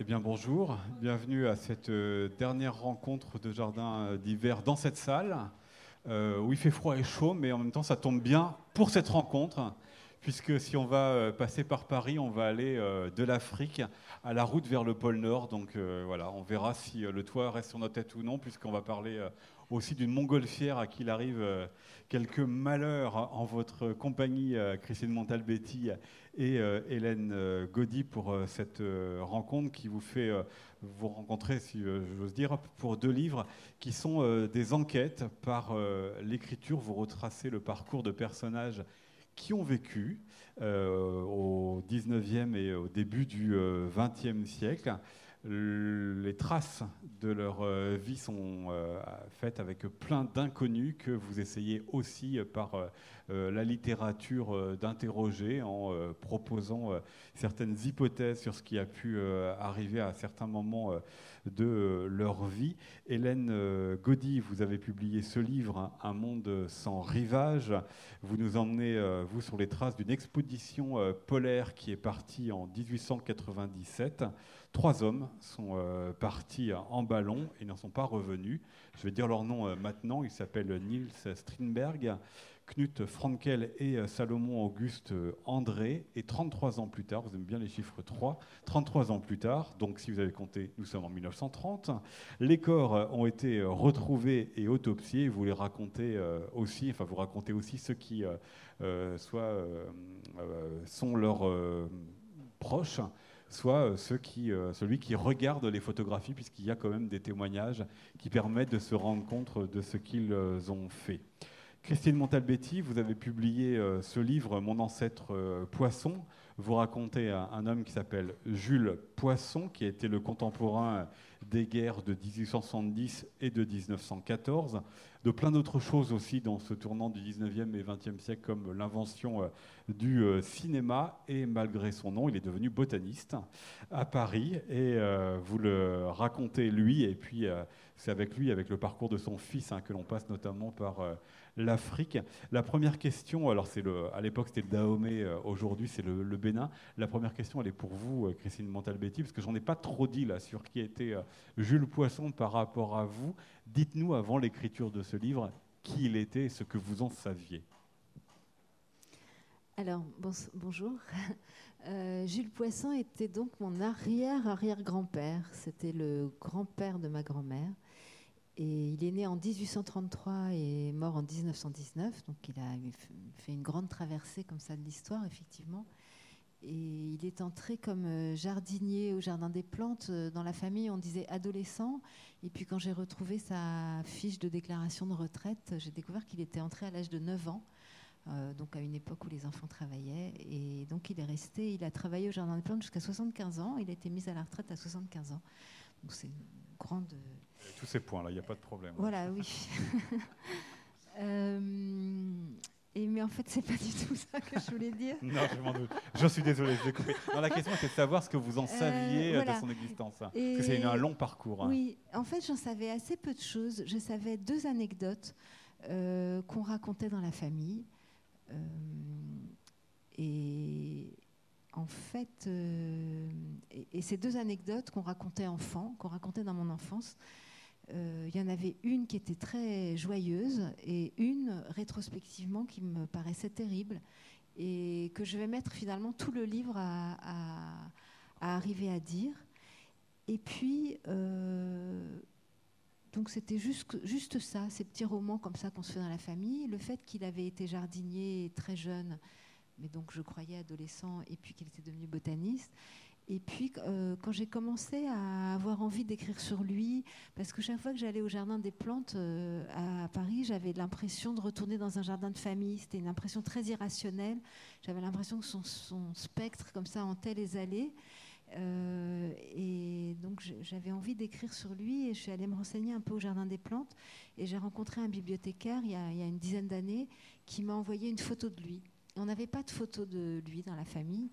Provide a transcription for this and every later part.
Eh bien bonjour, bienvenue à cette euh, dernière rencontre de jardin euh, d'hiver dans cette salle, euh, où il fait froid et chaud, mais en même temps ça tombe bien pour cette rencontre, puisque si on va passer par Paris, on va aller de l'Afrique à la route vers le pôle Nord. Donc voilà, on verra si le toit reste sur notre tête ou non, puisqu'on va parler aussi d'une montgolfière à qui il arrive euh, quelques malheurs en votre compagnie, euh, Christine Montalbetti et euh, Hélène Gaudy, pour cette rencontre qui vous fait vous rencontrer, si j'ose dire, pour deux livres qui sont des enquêtes par l'écriture. Vous retracez le parcours de personnages qui ont vécu au 19e et au début du 20e siècle. Les traces de leur euh, vie sont euh, faites avec plein d'inconnus que vous essayez aussi euh, par la littérature d'interroger en proposant certaines hypothèses sur ce qui a pu arriver à certains moments de leur vie. Hélène Gaudy, vous avez publié ce livre, Un monde sans rivage. Vous nous emmenez, vous, sur les traces d'une expédition polaire qui est partie en 1897 Trois hommes sont euh, partis en ballon et n'en sont pas revenus. Je vais dire leur nom euh, maintenant. Ils s'appellent Niels Strindberg, Knut Frankel et euh, Salomon Auguste André. Et 33 ans plus tard, vous aimez bien les chiffres 3, 33 ans plus tard, donc si vous avez compté, nous sommes en 1930, les corps ont été retrouvés et autopsiés. Vous les racontez aussi, enfin vous racontez aussi ceux qui sont leurs proches soit euh, euh, celui qui regarde les photographies, puisqu'il y a quand même des témoignages qui permettent de se rendre compte de ce qu'ils euh, ont fait. Christine Montalbetti, vous avez publié ce livre, Mon ancêtre poisson. Vous racontez un, homme qui s'appelle Jules Poisson, qui a été le contemporain des guerres de 1870 et de 1914, de plein d'autres choses aussi dans ce tournant du 19e et 20e siècle, comme l'invention euh, du euh, cinéma. Et malgré son nom, il est devenu botaniste à Paris. Et euh, vous le racontez lui, et puis c'est avec lui, avec le parcours de son fils, hein, que l'on passe notamment par l'Afrique. La première question, alors c'est le, à l'époque c'était le Dahomey, euh, aujourd'hui c'est le, Bénin. La première question, elle est pour vous, euh, Christine Montalbetti, parce que j'en ai pas trop dit là sur qui était euh, Jules Poisson par rapport à vous. Dites-nous avant l'écriture de ce livre qui il était et ce que vous en saviez. Alors, bonjour. Jules Poisson était donc mon arrière-arrière-grand-père. C'était le grand-père de ma grand-mère. Il est né en 1833 et mort en 1919, donc il a fait une grande traversée comme ça de l'histoire, effectivement. Et il est entré comme euh, jardinier au Jardin des Plantes. Euh, dans la famille, on disait adolescent. Et puis quand j'ai retrouvé sa fiche de déclaration de retraite, j'ai découvert qu'il était entré à l'âge de 9 ans, euh, donc à une époque où les enfants travaillaient. Et donc il est resté, il a travaillé au Jardin des Plantes jusqu'à 75 ans. Il a été mis à la retraite à 75 ans. Donc c'est une grande tous ces points-là, il n'y a pas de problème. Voilà, oui. Euh, et, mais en fait, c'est pas du tout ça que je voulais dire. non, je m'en doute. Je suis désolé, je couper. la question était de savoir ce que vous en euh, saviez euh, de son existence. Hein. Parce que c'est un long parcours. Hein. Oui, en fait, j'en savais assez peu de choses. Je savais deux anecdotes qu'on racontait dans la famille. et en fait, et, et, ces deux anecdotes qu'on racontait enfant, qu'on racontait dans mon enfance, euh, il y en avait une qui était très joyeuse et une rétrospectivement qui me paraissait terrible et que je vais mettre finalement tout le livre à, arriver à dire. Et puis, euh, donc c'était juste, juste ça, ces petits romans comme ça qu'on se fait dans la famille. Le fait qu'il avait été jardinier très jeune, mais donc je croyais adolescent, et puis qu'il était devenu botaniste. Et puis, euh, quand j'ai commencé à avoir envie d'écrire sur lui, parce que chaque fois que j'allais au jardin des plantes euh, à Paris, j'avais l'impression de retourner dans un jardin de famille. C'était une impression très irrationnelle. J'avais l'impression que son, spectre, comme ça, hantait les allées. Euh, et donc, j'avais envie d'écrire sur lui et je suis allée me renseigner un peu au jardin des plantes. Et j'ai rencontré un bibliothécaire il y a, il y a une dizaine d'années qui m'a envoyé une photo de lui. on n'avait pas de photo de lui dans la famille.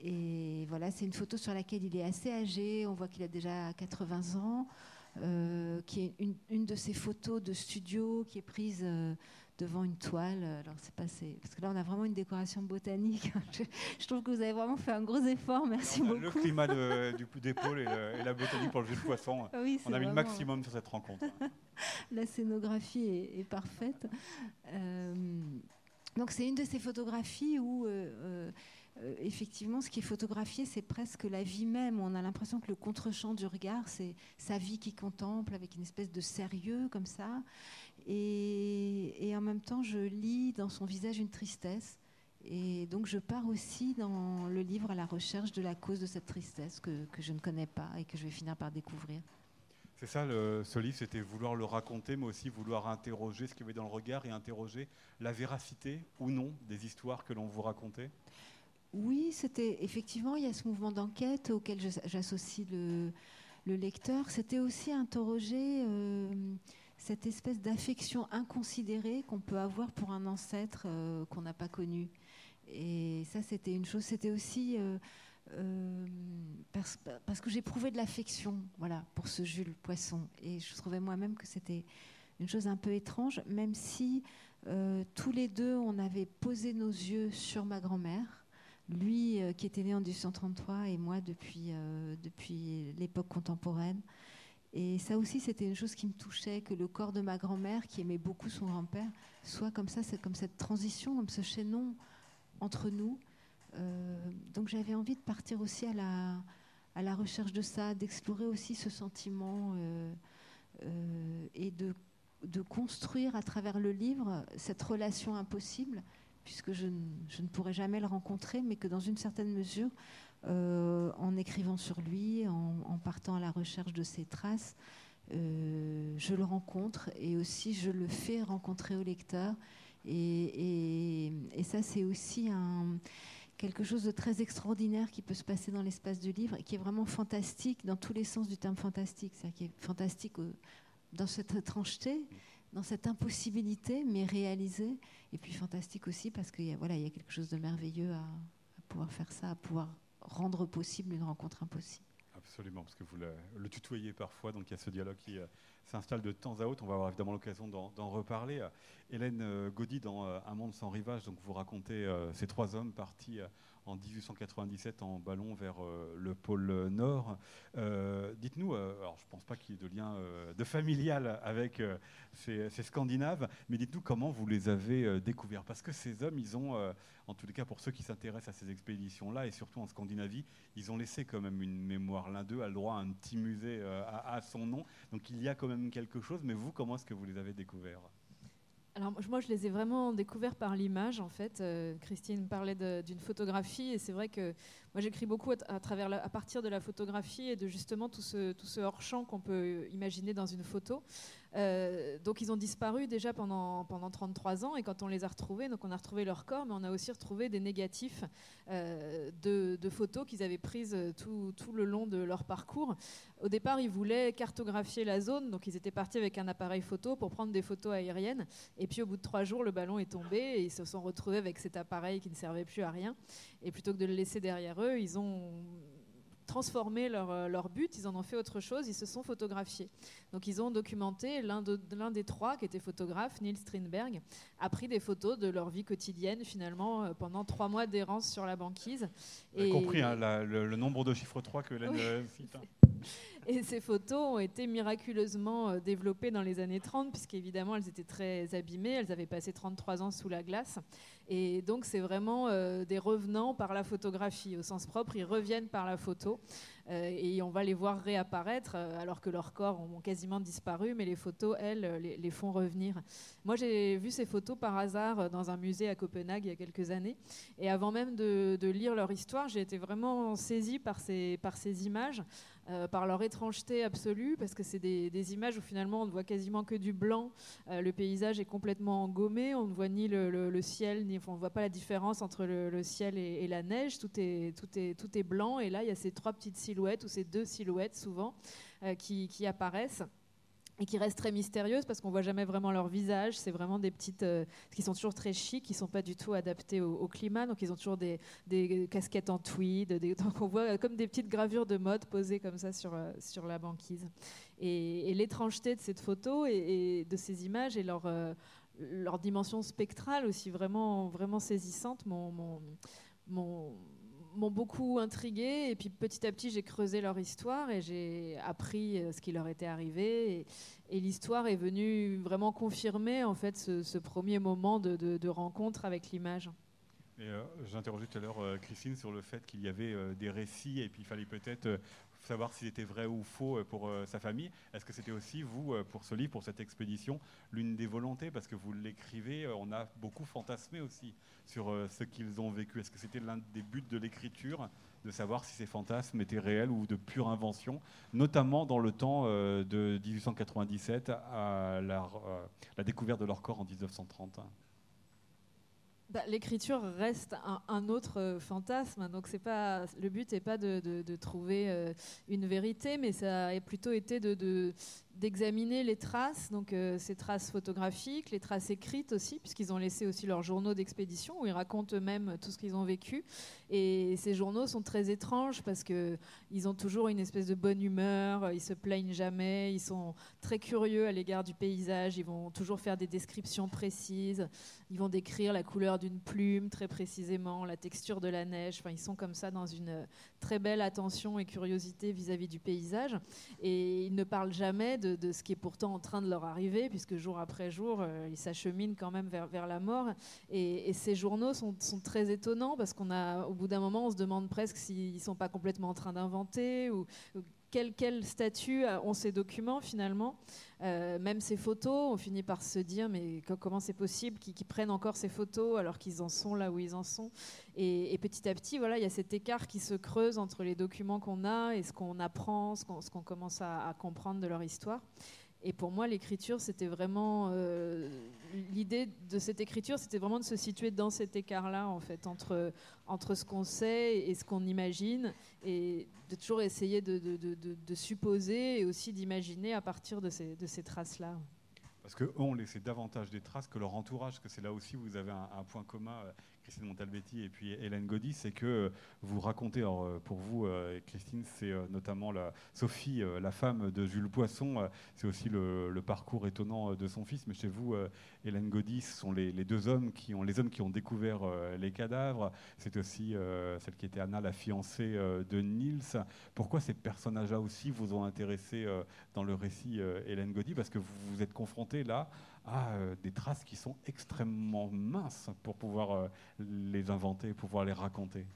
Et voilà, c'est une photo sur laquelle il est assez âgé. On voit qu'il a déjà 80 ans, euh, qui est une, de ces photos de studio qui est prise euh, devant une toile. Alors c'est passé parce que là on a vraiment une décoration botanique. je, trouve que vous avez vraiment fait un gros effort. Merci beaucoup. Le climat du d'épaule et, la botanique pour le jeu de poisson. on a mis le maximum sur cette rencontre. la scénographie est, parfaite. Euh, donc c'est une de ces photographies où euh, effectivement, ce qui est photographié, c'est presque la vie même. On a l'impression que le contre-champ du regard, c'est sa vie qui contemple avec une espèce de sérieux comme ça. Et, en même temps, je lis dans son visage une tristesse. Et donc, je pars aussi dans le livre à la recherche de la cause de cette tristesse que, je ne connais pas et que je vais finir par découvrir. C'est ça, ce livre, c'était vouloir le raconter, mais aussi vouloir interroger ce qu'il y avait dans le regard et interroger la véracité ou non des histoires que l'on vous racontait oui, c'était effectivement, il y a ce mouvement d'enquête auquel j'associe le, lecteur. C'était aussi interroger euh, cette espèce d'affection inconsidérée qu'on peut avoir pour un ancêtre euh, qu'on n'a pas connu. Et ça, c'était une chose. C'était aussi euh, parce, parce, que j'éprouvais de l'affection, voilà, pour ce Jules Poisson. Et je trouvais moi-même que c'était une chose un peu étrange, même si tous les deux, on avait posé nos yeux sur ma grand-mère lui euh, qui était né en 1833 et moi depuis, euh, depuis l'époque contemporaine. Et ça aussi, c'était une chose qui me touchait, que le corps de ma grand-mère, qui aimait beaucoup son grand-père, soit comme ça, c'est comme cette transition, comme ce chaînon entre nous. Euh, donc j'avais envie de partir aussi à la, à la recherche de ça, d'explorer aussi ce sentiment et de, de construire à travers le livre cette relation impossible puisque je, ne pourrai jamais le rencontrer, mais que dans une certaine mesure, euh, en écrivant sur lui, en, partant à la recherche de ses traces, euh, je le rencontre et aussi je le fais rencontrer au lecteur. Et, ça, c'est aussi quelque chose de très extraordinaire qui peut se passer dans l'espace du livre et qui est vraiment fantastique dans tous les sens du terme fantastique. C'est-à-dire qui est fantastique euh, dans cette étrangeté, dans cette impossibilité, mais réalisée. Et puis fantastique aussi parce qu'il y, a, voilà, il y a quelque chose de merveilleux à, pouvoir faire ça, à pouvoir rendre possible une rencontre impossible. Absolument, parce que vous le, tutoyez parfois, donc il y a ce dialogue qui euh, s'installe de temps à autre. On va avoir évidemment l'occasion d'en reparler. Hélène euh, Gaudy, dans euh, Un monde sans rivage, donc vous racontez ces trois hommes partis en 1897 en ballon vers euh, le pôle Nord. Euh, dites-nous, euh, alors je ne pense pas qu'il y ait de lien de familial avec ces, Scandinaves, mais dites-nous comment vous les avez découverts. Parce que ces hommes, ils ont, en tous les cas pour ceux qui s'intéressent à ces expéditions-là, et surtout en Scandinavie, ils ont laissé quand même une mémoire. L'un d'eux a le droit à un petit musée à, à son nom. Donc il y a quand même quelque chose, mais vous, comment est-ce que vous les avez découverts? Alors moi, je les ai vraiment découverts par l'image, en fait. Euh, Christine parlait d'une photographie, et c'est vrai que moi, j'écris beaucoup à, partir de la photographie et de justement tout ce, hors-champ qu'on peut imaginer dans une photo. Euh, donc ils ont disparu déjà pendant, pendant 33 ans et quand on les a retrouvés, donc on a retrouvé leur corps, mais on a aussi retrouvé des négatifs euh, de, photos qu'ils avaient prises tout, tout, le long de leur parcours. Au départ, ils voulaient cartographier la zone, donc ils étaient partis avec un appareil photo pour prendre des photos aériennes. Et puis au bout de trois jours, le ballon est tombé et ils se sont retrouvés avec cet appareil qui ne servait plus à rien. Et plutôt que de le laisser derrière eux, ils ont transformé leur, euh, leur, but, ils en ont fait autre chose, ils se sont photographiés. Donc ils ont documenté, l'un de, des trois qui était photographe, Neil Strindberg, a pris des photos de leur vie quotidienne finalement euh, pendant trois mois d'errance sur la banquise. Avez compris hein, le, nombre de chiffres 3 que Hélène euh, cite. Et ces photos ont été miraculeusement euh, développées dans les années 30, puisqu'évidemment, elles étaient très abîmées. Elles avaient passé 33 ans sous la glace. Et donc, c'est vraiment euh, des revenants par la photographie. Au sens propre, ils reviennent par la photo. Euh, et on va les voir réapparaître alors que leurs corps ont quasiment disparu, mais les photos, elles, les, font revenir. Moi, j'ai vu ces photos par hasard dans un musée à Copenhague il y a quelques années. Et avant même de, lire leur histoire, j'ai été vraiment saisie par ces images. Euh, par leur étrangeté absolue, parce que c'est des, images où finalement on ne voit quasiment que du blanc, euh, le paysage est complètement engommé, on ne voit ni le, ciel, ni, on ne voit pas la différence entre le, ciel et, la neige, tout est, tout, est, tout est blanc, et là il y a ces trois petites silhouettes, ou ces deux silhouettes souvent, euh, qui, qui apparaissent et qui restent très mystérieuses parce qu'on voit jamais vraiment leur visage. C'est vraiment des petites euh, qui sont toujours très chics, qui sont pas du tout adaptés au, climat. Donc ils ont toujours des, casquettes en tweed. Des, donc on voit comme des petites gravures de mode posées comme ça sur, euh, sur la banquise. Et, l'étrangeté de cette photo et, de ces images et leur, euh, leur dimension spectrale aussi vraiment, vraiment saisissante m'ont beaucoup intrigué. Et puis petit à petit, j'ai creusé leur histoire et j'ai appris ce qui leur était arrivé. Et, l'histoire est venue vraiment confirmer en fait ce, premier moment de, rencontre avec l'image. Euh, j'interrogeais tout à l'heure euh, Christine sur le fait qu'il y avait euh, des récits et puis il fallait peut-être savoir s'ils étaient vrais ou faux pour sa famille. Est-ce que c'était aussi, vous, pour ce livre, pour cette expédition, l'une des volontés? Parce que vous l'écrivez, on a beaucoup fantasmé aussi sur ce qu'ils ont vécu. Est-ce que c'était l'un des buts de l'écriture de savoir si ces fantasmes étaient réels ou de pure invention, notamment dans le temps de 1897 à la, la découverte de leur corps en 1930 bah, l'écriture reste un, autre euh, fantasme, donc c'est pas le but n'est pas de, trouver euh, une vérité, mais ça a plutôt été de, d'examiner les traces, donc euh, ces traces photographiques, les traces écrites aussi, puisqu'ils ont laissé aussi leurs journaux d'expédition où ils racontent eux-mêmes tout ce qu'ils ont vécu. Et ces journaux sont très étranges parce que ils ont toujours une espèce de bonne humeur, ils se plaignent jamais, ils sont très curieux à l'égard du paysage, ils vont toujours faire des descriptions précises, ils vont décrire la couleur d'une plume très précisément, la texture de la neige. Enfin, ils sont comme ça dans une très belle attention et curiosité vis-à-vis -vis du paysage. Et ils ne parlent jamais de de, ce qui est pourtant en train de leur arriver, puisque jour après jour, euh, ils s'acheminent quand même vers, la mort. Et, ces journaux sont, sont, très étonnants, parce qu'on a, au bout d'un moment, on se demande presque s'ils ne sont pas complètement en train d'inventer, ou, quel, quel, statut ont ces documents finalement euh, Même ces photos, on finit par se dire mais comment c'est possible qu'ils prennent encore ces photos alors qu'ils en sont là où ils en sont? Et, petit à petit, voilà, il y a cet écart qui se creuse entre les documents qu'on a et ce qu'on apprend, ce qu'on commence à, comprendre de leur histoire. Et pour moi, l'écriture, c'était vraiment euh, l'idée de cette écriture, c'était vraiment de se situer dans cet écart-là, en fait, entre entre ce qu'on sait et ce qu'on imagine, et de toujours essayer de, de, de, supposer et aussi d'imaginer à partir de ces, ces traces-là. Parce qu'eux ont laissé davantage des traces que leur entourage, que c'est là aussi où vous avez un, un point commun euh, Christine Montalbetti et puis Hélène Gaudy, c'est que euh, vous racontez, euh, pour vous, euh, Christine, c'est notamment la, Sophie, la femme de Jules Poisson, c'est aussi le, parcours étonnant de son fils, mais chez vous, Hélène Gaudy, ce sont les, deux hommes qui ont, les hommes qui ont découvert les cadavres, c'est aussi celle qui était Anna, la fiancée de Niels. Pourquoi ces personnages-là aussi vous ont intéressé dans le récit Hélène Gaudy? Parce que vous vous êtes confronté là euh, des traces qui sont extrêmement minces pour pouvoir euh, les inventer, pouvoir les raconter.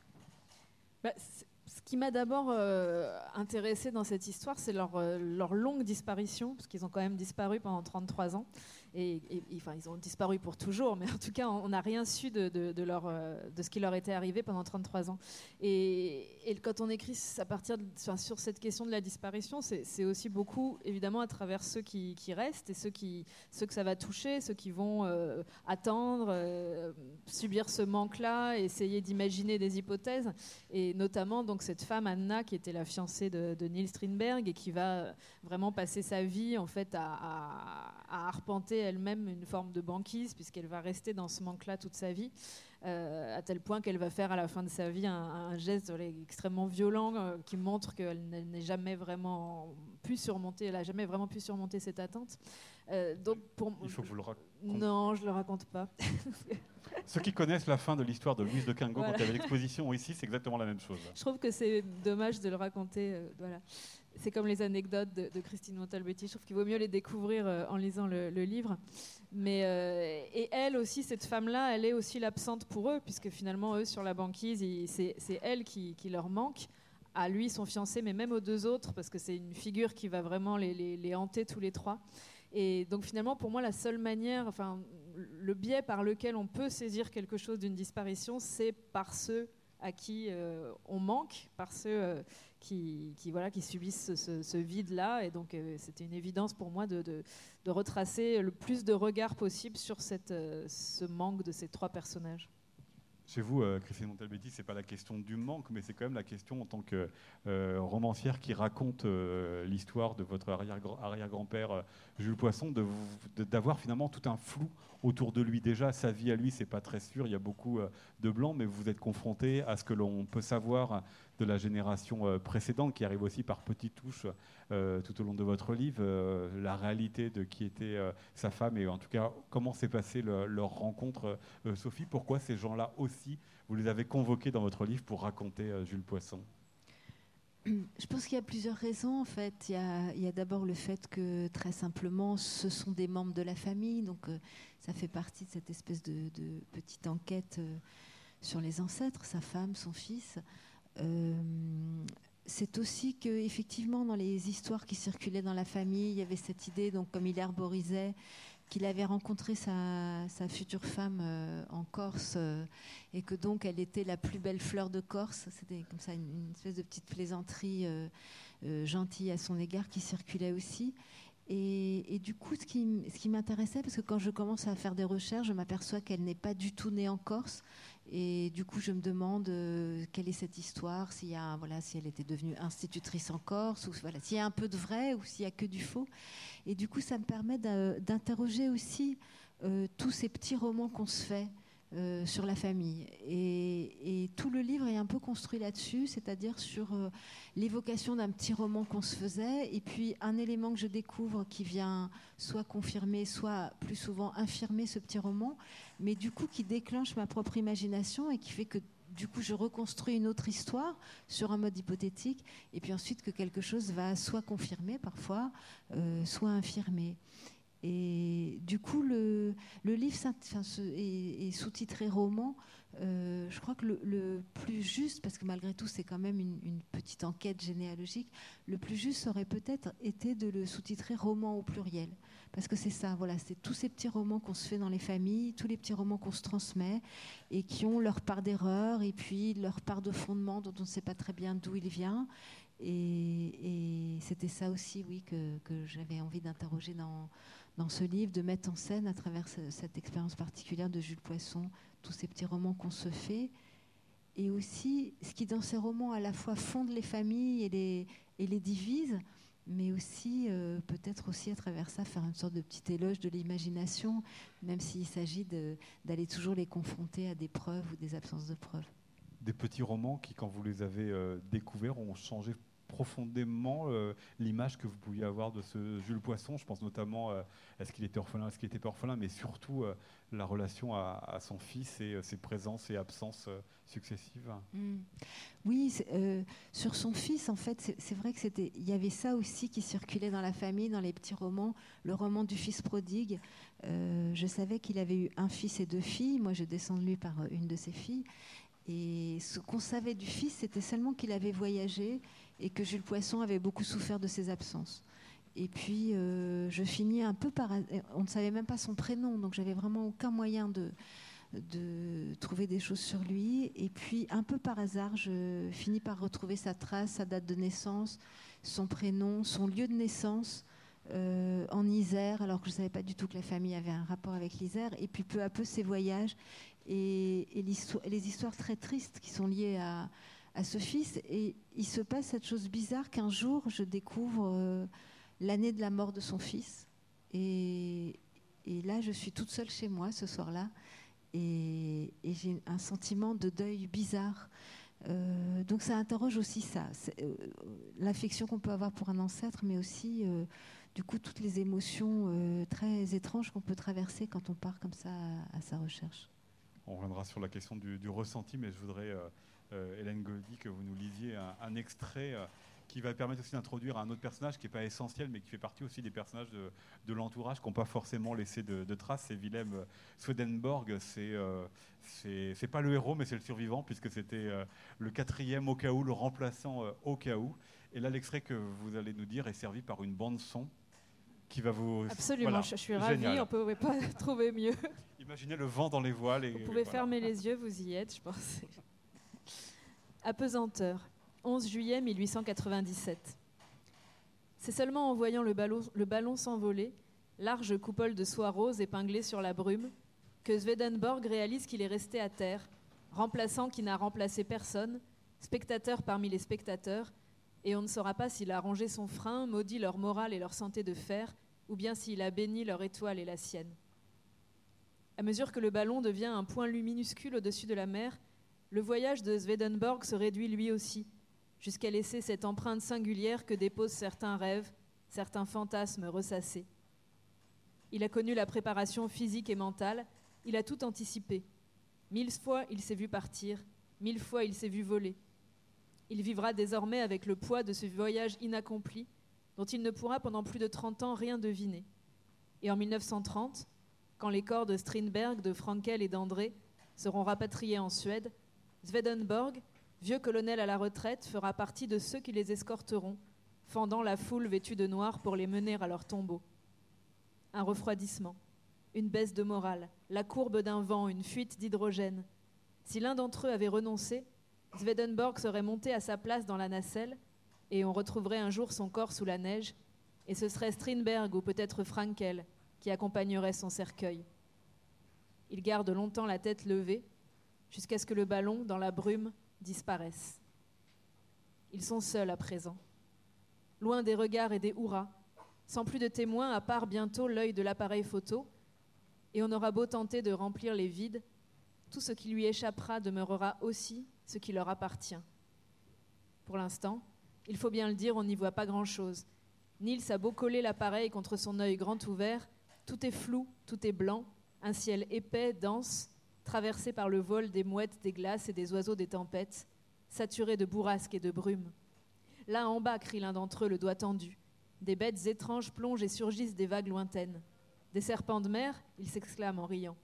Bah, ce qui m'a d'abord euh, intéressé dans cette histoire, c'est leur, leur, longue disparition, parce qu'ils ont quand même disparu pendant 33 ans et, ils ont disparu pour toujours, mais en tout cas, on n'a rien su de, leur, euh, de ce qui leur était arrivé pendant 33 ans. Et, quand on écrit à partir sur cette question de la disparition, c'est aussi beaucoup, évidemment, à travers ceux qui, restent et ceux, qui, ceux que ça va toucher, ceux qui vont euh, attendre, euh, subir ce manque-là, essayer d'imaginer des hypothèses. Et notamment, donc, cette femme, Anna, qui était la fiancée de, Neil Strindberg et qui va vraiment passer sa vie, en fait, à arpenter elle-même une forme de banquise, puisqu'elle va rester dans ce manque-là toute sa vie, euh, à tel point qu'elle va faire à la fin de sa vie un, geste extrêmement violent euh, qui montre qu'elle n'est jamais vraiment pu surmonter, elle n'a jamais vraiment pu surmonter cette attente. Euh, donc pour, Il faut que vous le racontiez. Non, je ne le raconte pas. Ceux qui connaissent la fin de l'histoire de Louise de Quingo quand il y avait l'exposition ici, c'est exactement la même chose. Je trouve que c'est dommage de le raconter. voilà c'est comme les anecdotes de, Christine Montalbetti. Je trouve qu'il vaut mieux les découvrir euh, en lisant le, livre. Mais, euh, et elle aussi, cette femme-là, elle est aussi l'absente pour eux, puisque finalement, eux, sur la banquise, c'est elle qui, leur manque. À lui, son fiancé, mais même aux deux autres, parce que c'est une figure qui va vraiment les, hanter tous les trois. Et donc finalement, pour moi, la seule manière, enfin, le biais par lequel on peut saisir quelque chose d'une disparition, c'est par ceux à qui euh, on manque, par ceux qui, voilà, qui subissent ce, vide-là. Et donc, euh, c'était une évidence pour moi de, retracer le plus de regards possible sur euh, ce manque de ces trois personnages. Chez vous, euh, Christine Montalbetti, ce n'est pas la question du manque, mais c'est quand même la question en tant que romancière qui raconte l'histoire de votre arrière-grand-père Jules Poisson, d'avoir finalement tout un flou autour de lui. Déjà, sa vie à lui, c'est pas très sûr, il y a beaucoup de blanc, mais vous êtes confronté à ce que l'on peut savoir de la génération précédente, qui arrive aussi par petites touches tout au long de votre livre, la réalité de qui était sa femme et en tout cas comment s'est passée leur rencontre. Sophie, pourquoi ces gens-là aussi, vous les avez convoqués dans votre livre pour raconter Jules Poisson? Je pense qu'il y a plusieurs raisons en fait. Il y a, d'abord le fait que très simplement, ce sont des membres de la famille, donc euh, ça fait partie de cette espèce de, petite enquête euh, sur les ancêtres, sa femme, son fils. Euh, c'est aussi que effectivement dans les histoires qui circulaient dans la famille, il y avait cette idée, donc comme il herborisait, qu'il avait rencontré sa, future femme euh, en Corse euh, et que donc elle était la plus belle fleur de Corse. C'était comme ça une, espèce de petite plaisanterie gentille à son égard qui circulait aussi. Et, du coup, ce qui, ce qui m'intéressait, parce que quand je commence à faire des recherches, je m'aperçois qu'elle n'est pas du tout née en Corse. Et du coup, je me demande quelle est cette histoire, s'il y a, voilà, si elle était devenue institutrice en Corse, voilà, s'il y a un peu de vrai ou s'il y a que du faux. Et du coup, ça me permet d'interroger aussi euh, tous ces petits romans qu'on se fait euh, sur la famille. Et, tout le livre est un peu construit là-dessus, c'est-à-dire sur euh, l'évocation d'un petit roman qu'on se faisait, et puis un élément que je découvre qui vient soit confirmer, soit plus souvent infirmer ce petit roman, mais du coup qui déclenche ma propre imagination et qui fait que du coup, je reconstruis une autre histoire sur un mode hypothétique, et puis ensuite que quelque chose va soit confirmer parfois, euh, soit infirmer. Et du coup, le, livre est, sous-titré roman. Euh, je crois que le, plus juste, parce que malgré tout, c'est quand même une, une, petite enquête généalogique, le plus juste aurait peut-être été de le sous-titrer roman au pluriel parce que c'est ça, voilà, c'est tous ces petits romans qu'on se fait dans les familles, tous les petits romans qu'on se transmet et qui ont leur part d'erreur et puis leur part de fondement dont on ne sait pas très bien d'où il vient. Et, c'était ça aussi, oui, que, j'avais envie d'interroger dans, dans ce livre, de mettre en scène à travers cette expérience particulière de Jules Poisson, tous ces petits romans qu'on se fait. Et aussi, ce qui dans ces romans à la fois fonde les familles et les, et divise, mais aussi euh, peut-être aussi à travers ça faire une sorte de petit éloge de l'imagination, même s'il s'agit d'aller toujours les confronter à des preuves ou des absences de preuves. Des petits romans qui, quand vous les avez euh, découverts, ont changé profondément euh, l'image que vous pouviez avoir de ce Jules Poisson. Je pense notamment à est-ce qu'il était orphelin, est-ce qu'il n'était pas orphelin, mais surtout la relation à, son fils et ses présences et absences successives. Mm. Oui, euh, sur son fils, en fait, c'est vrai que c'était, il y avait ça aussi qui circulait dans la famille, dans les petits romans, le roman du fils prodigue. Euh, je savais qu'il avait eu un fils et deux filles. Moi, je descends de lui par euh, une de ses filles. Et ce qu'on savait du fils, c'était seulement qu'il avait voyagé et que Jules Poisson avait beaucoup souffert de ses absences. Et puis, je finis un peu par. On ne savait même pas son prénom, donc j'avais vraiment aucun moyen de, de trouver des choses sur lui. Et puis, un peu par hasard, je finis par retrouver sa trace, sa date de naissance, son prénom, son lieu de naissance euh, en Isère, alors que je ne savais pas du tout que la famille avait un rapport avec l'Isère. Et puis, peu à peu, ses voyages et, les histoires très tristes qui sont liées à, ce fils. Et il se passe cette chose bizarre qu'un jour, je découvre euh, l'année de la mort de son fils. Et, là, je suis toute seule chez moi ce soir-là et, j'ai un sentiment de deuil bizarre. Euh, donc ça interroge aussi ça, euh, l'affection qu'on peut avoir pour un ancêtre, mais aussi du coup toutes les émotions très étranges qu'on peut traverser quand on part comme ça à, sa recherche. On reviendra sur la question du, ressenti, mais je voudrais, Hélène Goldy, que vous nous lisiez un extrait qui va permettre aussi d'introduire un autre personnage qui n'est pas essentiel, mais qui fait partie aussi des personnages de, l'entourage qui n'ont pas forcément laissé de, traces. C'est Willem Swedenborg. C'est euh, c'est pas le héros, mais c'est le survivant, puisque c'était euh, le quatrième au cas où, le remplaçant euh, au cas où. Et là, l'extrait que vous allez nous dire est servi par une bande son qui va vous. Absolument, je, suis ravie, on ne pouvait pas trouver mieux. Imaginez le vent dans les voiles. Et, vous pouvez fermer les yeux, vous y êtes, je pense. Apesanteur. 11 juillet 1897. C'est seulement en voyant le ballon, le ballon s'envoler, large coupole de soie rose épinglée sur la brume, que Swedenborg réalise qu'il est resté à terre, remplaçant qui n'a remplacé personne, spectateur parmi les spectateurs, et on ne saura pas s'il a rangé son frein, maudit leur morale et leur santé de fer, ou bien s'il a béni leur étoile et la sienne. À mesure que le ballon devient un point luminuscule au-dessus de la mer, le voyage de Swedenborg se réduit lui aussi, jusqu'à laisser cette empreinte singulière que déposent certains rêves, certains fantasmes ressassés. Il a connu la préparation physique et mentale, il a tout anticipé. Mille fois il s'est vu partir, mille fois il s'est vu voler. Il vivra désormais avec le poids de ce voyage inaccompli, dont il ne pourra pendant plus de 30 ans rien deviner. Et en 1930, quand les corps de Strindberg, de Frankel et d'André seront rapatriés en Suède, Swedenborg, vieux colonel à la retraite, fera partie de ceux qui les escorteront, fendant la foule vêtue de noir pour les mener à leur tombeau. Un refroidissement, une baisse de morale, la courbe d'un vent, une fuite d'hydrogène. Si l'un d'entre eux avait renoncé, Swedenborg serait monté à sa place dans la nacelle et on retrouverait un jour son corps sous la neige, et ce serait Strindberg ou peut-être Frankel qui accompagnerait son cercueil. Il garde longtemps la tête levée, jusqu'à ce que le ballon, dans la brume, disparaisse. Ils sont seuls à présent, loin des regards et des hurrahs, sans plus de témoins à part bientôt l'œil de l'appareil photo, et on aura beau tenter de remplir les vides, tout ce qui lui échappera demeurera aussi ce qui leur appartient. Pour l'instant, il faut bien le dire, on n'y voit pas grand-chose. Nils a beau coller l'appareil contre son œil grand ouvert, tout est flou, tout est blanc, un ciel épais, dense, traversé par le vol des mouettes, des glaces et des oiseaux des tempêtes, saturé de bourrasques et de brumes. Là en bas, crie l'un d'entre eux, le doigt tendu. Des bêtes étranges plongent et surgissent des vagues lointaines. Des serpents de mer, il s'exclame en riant.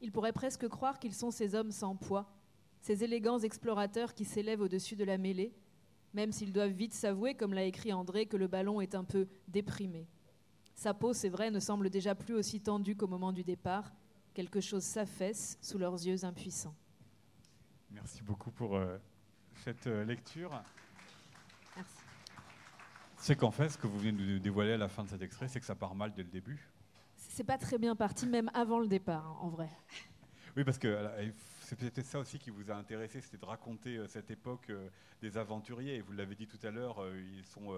Il pourrait presque croire qu'ils sont ces hommes sans poids, ces élégants explorateurs qui s'élèvent au-dessus de la mêlée, même s'ils doivent vite s'avouer, comme l'a écrit André, que le ballon est un peu déprimé. Sa peau, c'est vrai, ne semble déjà plus aussi tendue qu'au moment du départ. Quelque chose s'affaisse sous leurs yeux impuissants. Merci beaucoup pour euh, cette euh, lecture. Merci. C'est qu'en fait, ce que vous venez de nous dévoiler à la fin de cet extrait, c'est que ça part mal dès le début. C'est pas très bien parti, même avant le départ, hein, en vrai. Oui, parce que c'est peut-être ça aussi qui vous a intéressé, c'était de raconter euh, cette époque euh, des aventuriers. Et vous l'avez dit tout à l'heure, ils sont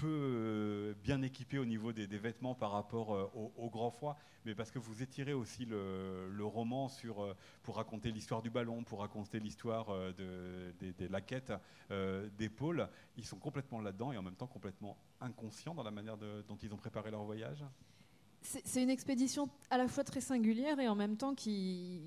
peu euh, bien équipés au niveau des, vêtements par rapport euh, au, grand froid, mais parce que vous étirez aussi le, roman euh, pour raconter l'histoire du ballon, pour raconter l'histoire de, des, des laquettes, euh, des pôles. Ils sont complètement là-dedans et en même temps complètement inconscients dans la manière dont ils ont préparé leur voyage. C'est une expédition à la fois très singulière et en même temps qui,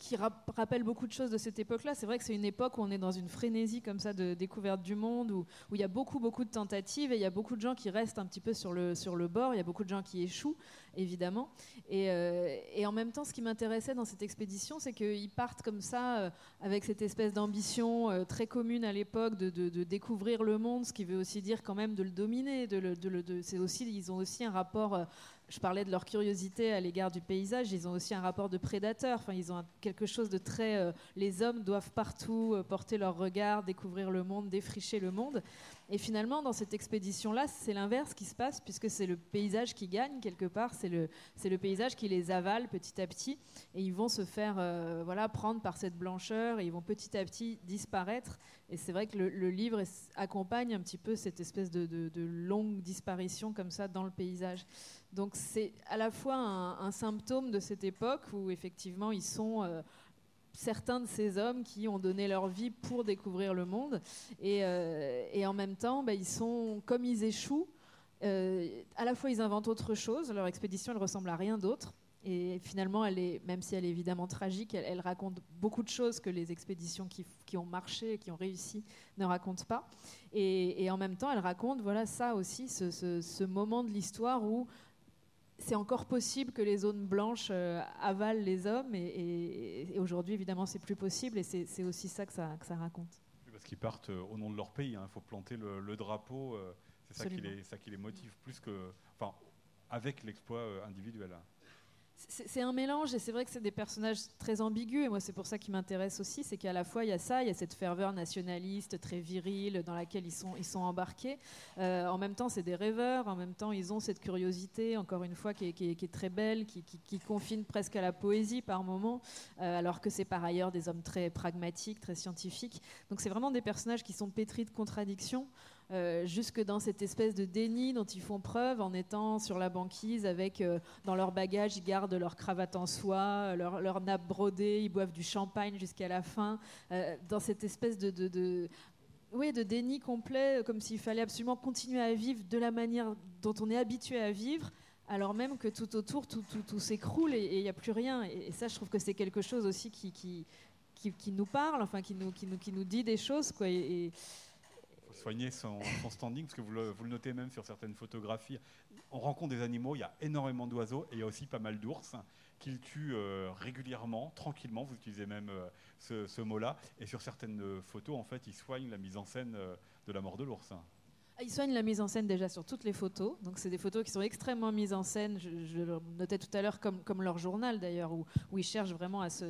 qui rap- rappelle beaucoup de choses de cette époque-là. C'est vrai que c'est une époque où on est dans une frénésie comme ça de découverte du monde, où, il y a beaucoup, beaucoup de tentatives et il y a beaucoup de gens qui restent un petit peu sur le, sur le bord. Il y a beaucoup de gens qui échouent, évidemment. Et, euh, en même temps, ce qui m'intéressait dans cette expédition, c'est qu'ils partent comme ça, euh, avec cette espèce d'ambition euh, très commune à l'époque de, découvrir le monde, ce qui veut aussi dire quand même de le dominer. C'est aussi, ils ont aussi un rapport je parlais de leur curiosité à l'égard du paysage, ils ont aussi un rapport de prédateur. Enfin, ils ont quelque chose de très. euh, les hommes doivent partout euh, porter leur regard, découvrir le monde, défricher le monde. Et finalement, dans cette expédition-là, c'est l'inverse qui se passe, puisque c'est le paysage qui gagne quelque part. C'est le, paysage qui les avale petit à petit, et ils vont se faire, euh, voilà, prendre par cette blancheur, et ils vont petit à petit disparaître. Et c'est vrai que le, livre accompagne un petit peu cette espèce de, longue disparition comme ça dans le paysage. Donc c'est à la fois un, un symptôme de cette époque où effectivement ils sont euh, certains de ces hommes qui ont donné leur vie pour découvrir le monde. Et, euh, en même temps bah, ils sont comme ils échouent euh, à la fois ils inventent autre chose leur expédition elle ressemble à rien d'autre. Et finalement elle est même si elle est évidemment tragique elle, raconte beaucoup de choses que les expéditions qui, ont marché qui ont réussi ne racontent pas. Et, en même temps elle raconte voilà ça aussi ce- ce moment de l'histoire où c'est encore possible que les zones blanches euh, avalent les hommes, et, et- et aujourd'hui, évidemment, c'est plus possible, et c'est aussi ça que, ça que ça raconte. Parce qu'ils partent euh, au nom de leur pays. hein. Il faut planter le, le drapeau. euh, c'est ça qui, les, ça qui les motive plus que. Enfin, avec l'exploit individuel. C'est un mélange, et c'est vrai que c'est des personnages très ambigus, et moi, c'est pour ça qui m'intéresse aussi, c'est qu'à la fois, il y a ça, il y a cette ferveur nationaliste très virile dans laquelle ils sont, embarqués. Euh, en même temps, c'est des rêveurs, en même temps, ils ont cette curiosité, encore une fois, qui est, très belle, qui confine presque à la poésie par moments, euh, alors que c'est par ailleurs des hommes très pragmatiques, très scientifiques. Donc c'est vraiment des personnages qui sont pétris de contradictions. Euh, jusque dans cette espèce de déni dont ils font preuve en étant sur la banquise avec euh, dans leur bagage ils gardent leur cravate en soie, leur, leur nappe brodée, ils boivent du champagne jusqu'à la fin, euh, dans cette espèce de, de- de- oui, de déni complet, comme s'il fallait absolument continuer à vivre de la manière dont on est habitué à vivre, alors même que tout autour, tout, s'écroule et il n'y a plus rien. Et, ça, je trouve que c'est quelque chose aussi qui, qui, qui, nous parle, enfin, qui nous, nous, qui nous dit des choses. Quoi, soigner son, standing, parce que vous le, notez même sur certaines photographies. On rencontre des animaux, il y a énormément d'oiseaux et il y a aussi pas mal d'ours qu'il tue euh, régulièrement, tranquillement. Vous utilisez même euh, ce, mot-là. Et sur certaines euh, photos, en fait, il soigne la mise en scène de la mort de l'ours. Ah, il soigne la mise en scène déjà sur toutes les photos. Donc, c'est des photos qui sont extrêmmement mises en scène. Je, le notais tout à l'heure, comme, leur journal d'ailleurs, où, ils cherchent vraiment à, se,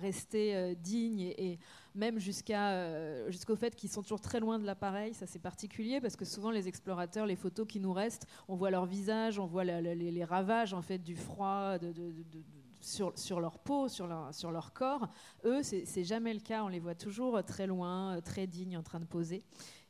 rester dignes et, même jusqu'à, jusqu'au fait qu'ils sont toujours très loin de l'appareil. Ça, c'est particulier parce que souvent, les explorateurs, les photos qui nous restent, on voit leur visage, on voit les, ravages en fait du froid, sur, leur peau, sur leur, sur leur corps. Eux, c'est jamais le cas. On les voit toujours très loin, très dignes, en train de poser.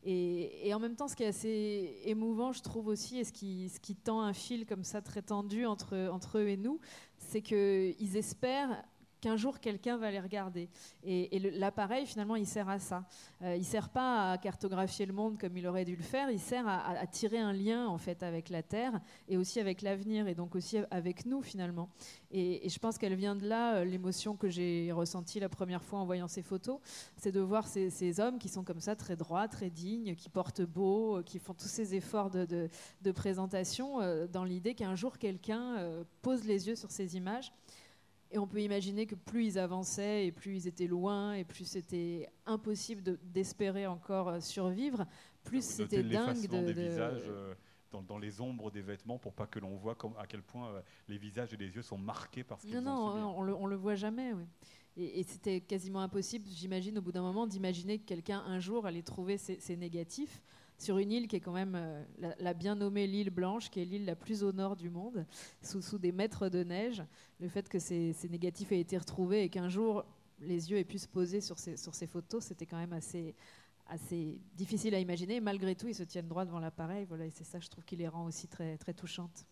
Et, en même temps, ce qui est assez émouvant, je trouve aussi, et ce qui, ce qui tend un fil comme ça très tendu entre, entre eux et nous, c'est qu'ils espèrent qu'un jour quelqu'un va les regarder. Et, l'appareil, finalement, il sert à ça. Euh, il sert pas à cartographier le monde comme il aurait dû le faire, il sert à, tirer un lien en fait avec la Terre et aussi avec l'avenir et donc aussi avec nous finalement. Et, je pense qu'elle vient de là, euh, l'émotion que j'ai ressentie la première fois en voyant ces photos, c'est de voir ces, hommes qui sont comme ça très droits, très dignes, qui portent beau, euh, qui font tous ces efforts de, de présentation dans l'idée qu'un jour quelqu'un pose les yeux sur ces images et on peut imaginer que plus ils avançaient et plus ils étaient loin et plus c'était impossible d'espérer encore euh, survivre, plus c'était dingue de, des visages euh, dans, les ombres des vêtements pour pas que l'on voit comme, à quel point euh, les visages et les yeux sont marqués par ce qu'ils ont Non, non, on le, on le voit jamais. Oui. Et, c'était quasiment impossible, j'imagine, au bout d'un moment, d'imaginer que quelqu'un un jour allait trouver ces négatifs sur une île qui est quand même euh, la, bien nommée l'île Blanche, qui est l'île la plus au nord du monde, sous, sous des mètres de neige. Le fait que ces, négatifs aient été retrouvés et qu'un jour les yeux aient pu se poser sur ces, sur ces photos, c'était quand même assez, assez difficile à imaginer. malgré tout, ils se tiennent droit devant l'appareil. Voilà, et c'est ça, je trouve, qui les rend aussi très, très touchantes.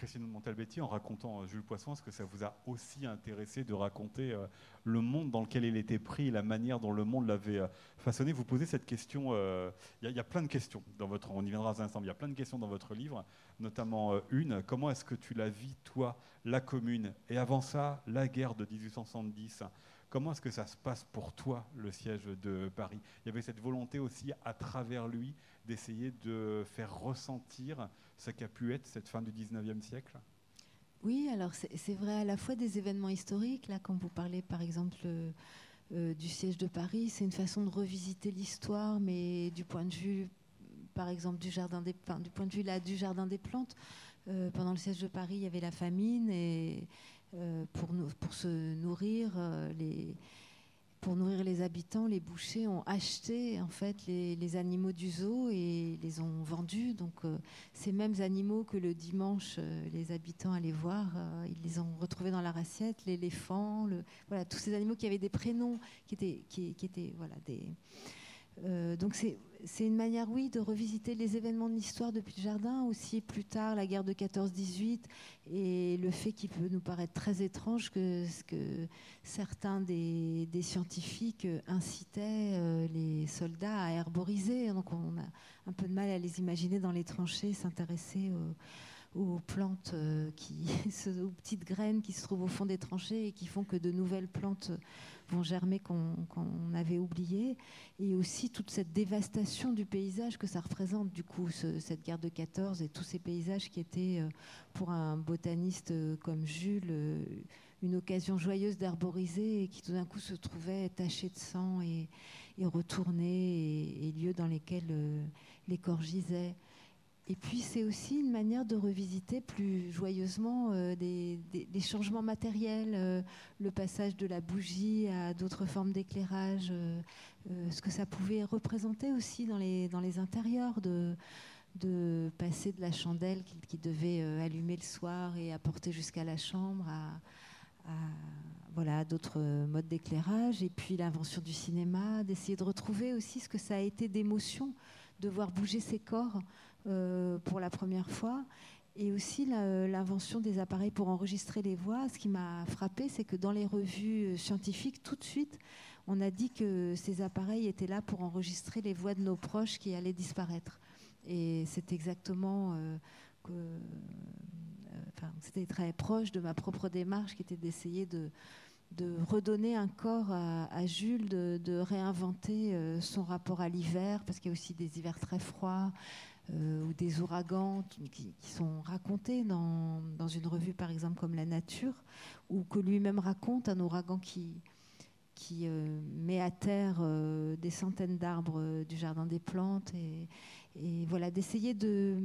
Christine Montalbetti, en racontant euh, Jules Poisson, est-ce que ça vous a aussi intéressé de raconter euh, le monde dans lequel il était pris, la manière dont le monde l'avait euh, façonné. Vous posez cette question, il y, a plein de questions dans votre, on y viendra dans un instant, il y a plein de questions dans votre livre, notamment une, comment est-ce que tu la vis, toi, la commune, et avant ça, la guerre de 1870 Comment est-ce que ça se passe pour toi, le siège de Paris? Il y avait cette volonté aussi, à travers lui, d'essayer de faire ressentir ce qu'a pu être cette fin du 19e siècle Oui, alors c'est vrai à la fois des événements historiques, là, quand vous parlez par exemple euh, euh, du siège de Paris, c'est une façon de revisiter l'histoire, mais du point de vue, par exemple, du, jardin des, du point de vue là, du jardin des plantes. Euh, pendant le siège de Paris, il y avait la famine et pour, pour, se nourrir, les, pour nourrir les habitants, les bouchers ont acheté en fait les, animaux du zoo et les ont vendus. Donc ces mêmes animaux que le dimanche les habitants allaient voir, ils les ont retrouvés dans leur assiette, l'éléphant, voilà tous ces animaux qui avaient des prénoms, qui étaient, qui étaient voilà des euh, donc c'est une manière, oui, de revisiter les événements de l'histoire depuis le jardin, aussi plus tard la guerre de 14-18 et le fait qui peut nous paraître très étrange que, que certains des, scientifiques incitaient euh, les soldats à herboriser. Donc on a un peu de mal à les imaginer dans les tranchées, s'intéresser aux plantes euh, qui, aux petites graines qui se trouvent au fond des tranchées et qui font que de nouvelles plantes vont germer qu'on avait oublié, et aussi toute cette dévastation du paysage que ça représente, du coup, cette guerre de 14 et tous ces paysages qui étaient, euh, pour un botaniste euh, comme Jules, euh, une occasion joyeuse d'herboriser et qui tout d'un coup se trouvaient tachés de sang et, et retournés, et, lieux dans lesquels les corps gisaient. Et puis c'est aussi une manière de revisiter plus joyeusement euh, des, changements matériels, euh, le passage de la bougie à d'autres formes d'éclairage, euh, ce que ça pouvait représenter aussi dans les, intérieurs, de, passer de la chandelle qui, devait allumer le soir et apporter jusqu'à la chambre à, voilà, d'autres modes d'éclairage. Et puis l'invention du cinéma, d'essayer de retrouver aussi ce que ça a été d'émotion de voir bouger ses corps. Euh, pour la première fois. Et aussi l'invention des appareils pour enregistrer les voix. Ce qui m'a frappé, c'est que dans les revues scientifiques, tout de suite, on a dit que ces appareils étaient là pour enregistrer les voix de nos proches qui allaient disparaître. Et c'est exactement euh, euh, c'était très proche de ma propre démarche qui était d'essayer de, redonner un corps à, Jules, de, réinventer euh, son rapport à l'hiver, parce qu'il y a aussi des hivers très froids ou des ouragans qui, sont racontés dans, dans, une revue, par exemple, comme La Nature, ou que lui-même raconte un ouragan qui, qui met à terre des centaines d'arbres du Jardin des Plantes et, et voilà, d'essayer de,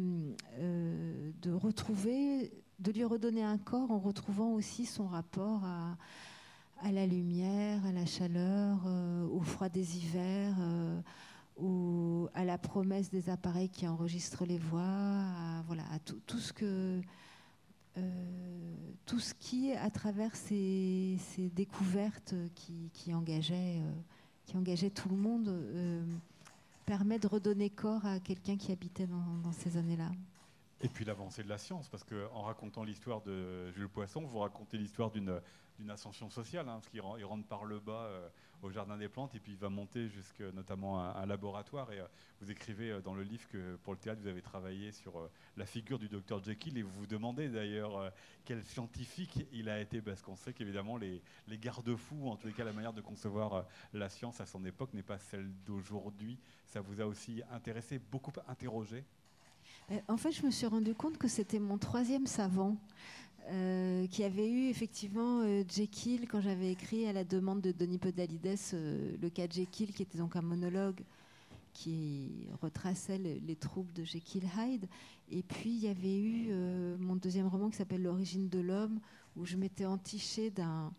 euh, de retrouver, de lui redonner un corps en retrouvant aussi son rapport à, à la lumière, à la chaleur, euh, au froid des hivers, euh, à la promesse des appareils qui enregistrent les voix, à, voilà, à tout, ce que tout ce qui, à travers ces, découvertes qui, engageaient, qui engageaient tout le monde permet de redonner corps à quelqu'un qui habitait dans, ces années-là. Et puis l'avancée de la science, parce qu'en racontant l'histoire de Jules Poisson, vous racontez l'histoire d'une ascension sociale, hein, parce qu'il rentre par le bas euh, au Jardin des Plantes, et puis il va monter jusqu'à notamment un, laboratoire. Et euh, vous écrivez euh, dans le livre que pour le théâtre, vous avez travaillé sur la figure du docteur Jekyll, et vous vous demandez d'ailleurs quel scientifique il a été, parce qu'on sait qu'évidemment les, les garde-fous, en tous les cas la manière de concevoir la science à son époque n'est pas celle d'aujourd'hui. Ça vous a aussi intéressé, beaucoup interrogé? Euh, en fait, je me suis rendu compte que c'était mon troisième savant. Euh, qui avait eu effectivement euh, Jekyll quand j'avais écrit à la demande de Denis Podalides le cas Jekyll, qui était donc un monologue qui retraçait les, troubles de Jekyll Hyde. Et puis il y avait eu mon deuxième roman qui s'appelle L'origine de l'homme, où je m'étais entichée d'un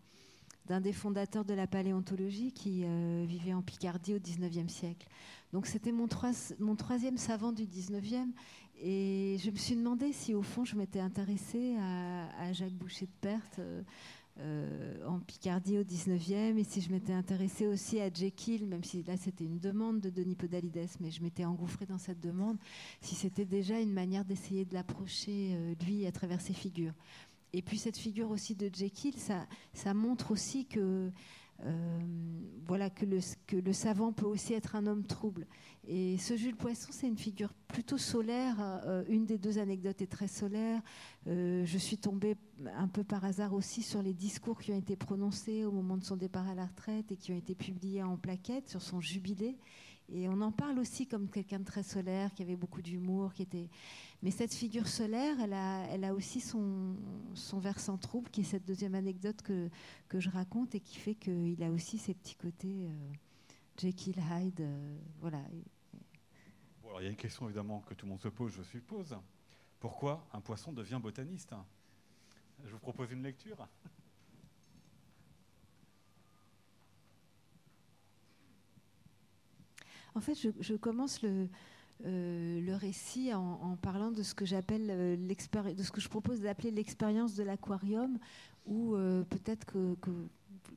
d'un des fondateurs de la paléontologie qui vivait en Picardie au 19e siècle. Donc c'était mon, mon, troisième savant du 19e et je me suis demandé si au fond je m'étais intéressée à, Jacques Boucher de Perthes euh, euh, en Picardie au 19e et si je m'étais intéressée aussi à Jekyll, même si là c'était une demande de Denis Podalides, mais je m'étais engouffrée dans cette demande, si c'était déjà une manière d'essayer de l'approcher euh, lui à travers ses figures. Et puis cette figure aussi de Jekyll, ça, ça montre aussi que voilà que le, savant peut aussi être un homme trouble. Et ce Jules Poisson, c'est une figure plutôt solaire. Euh, une des deux anecdotes est très solaire. Euh, je suis tombée un peu par hasard aussi sur les discours qui ont été prononcés au moment de son départ à la retraite et qui ont été publiés en plaquette sur son jubilé. Et on en parle aussi comme quelqu'un de très solaire, qui avait beaucoup d'humour, qui était. Mais cette figure solaire, elle a, aussi son, versant trouble, qui est cette deuxième anecdote que, que je raconte et qui fait qu'il a aussi ses petits côtés euh, Jekyll Hyde. Euh, voilà. Alors il y a une question évidemment que tout le monde se pose, je suppose. Pourquoi un poisson devient botaniste? Je vous propose une lecture. En fait, je, commence le, euh, récit en, parlant de ce que j'appelle euh, de ce que je propose d'appeler l'expérience de l'aquarium, où euh, peut-être que,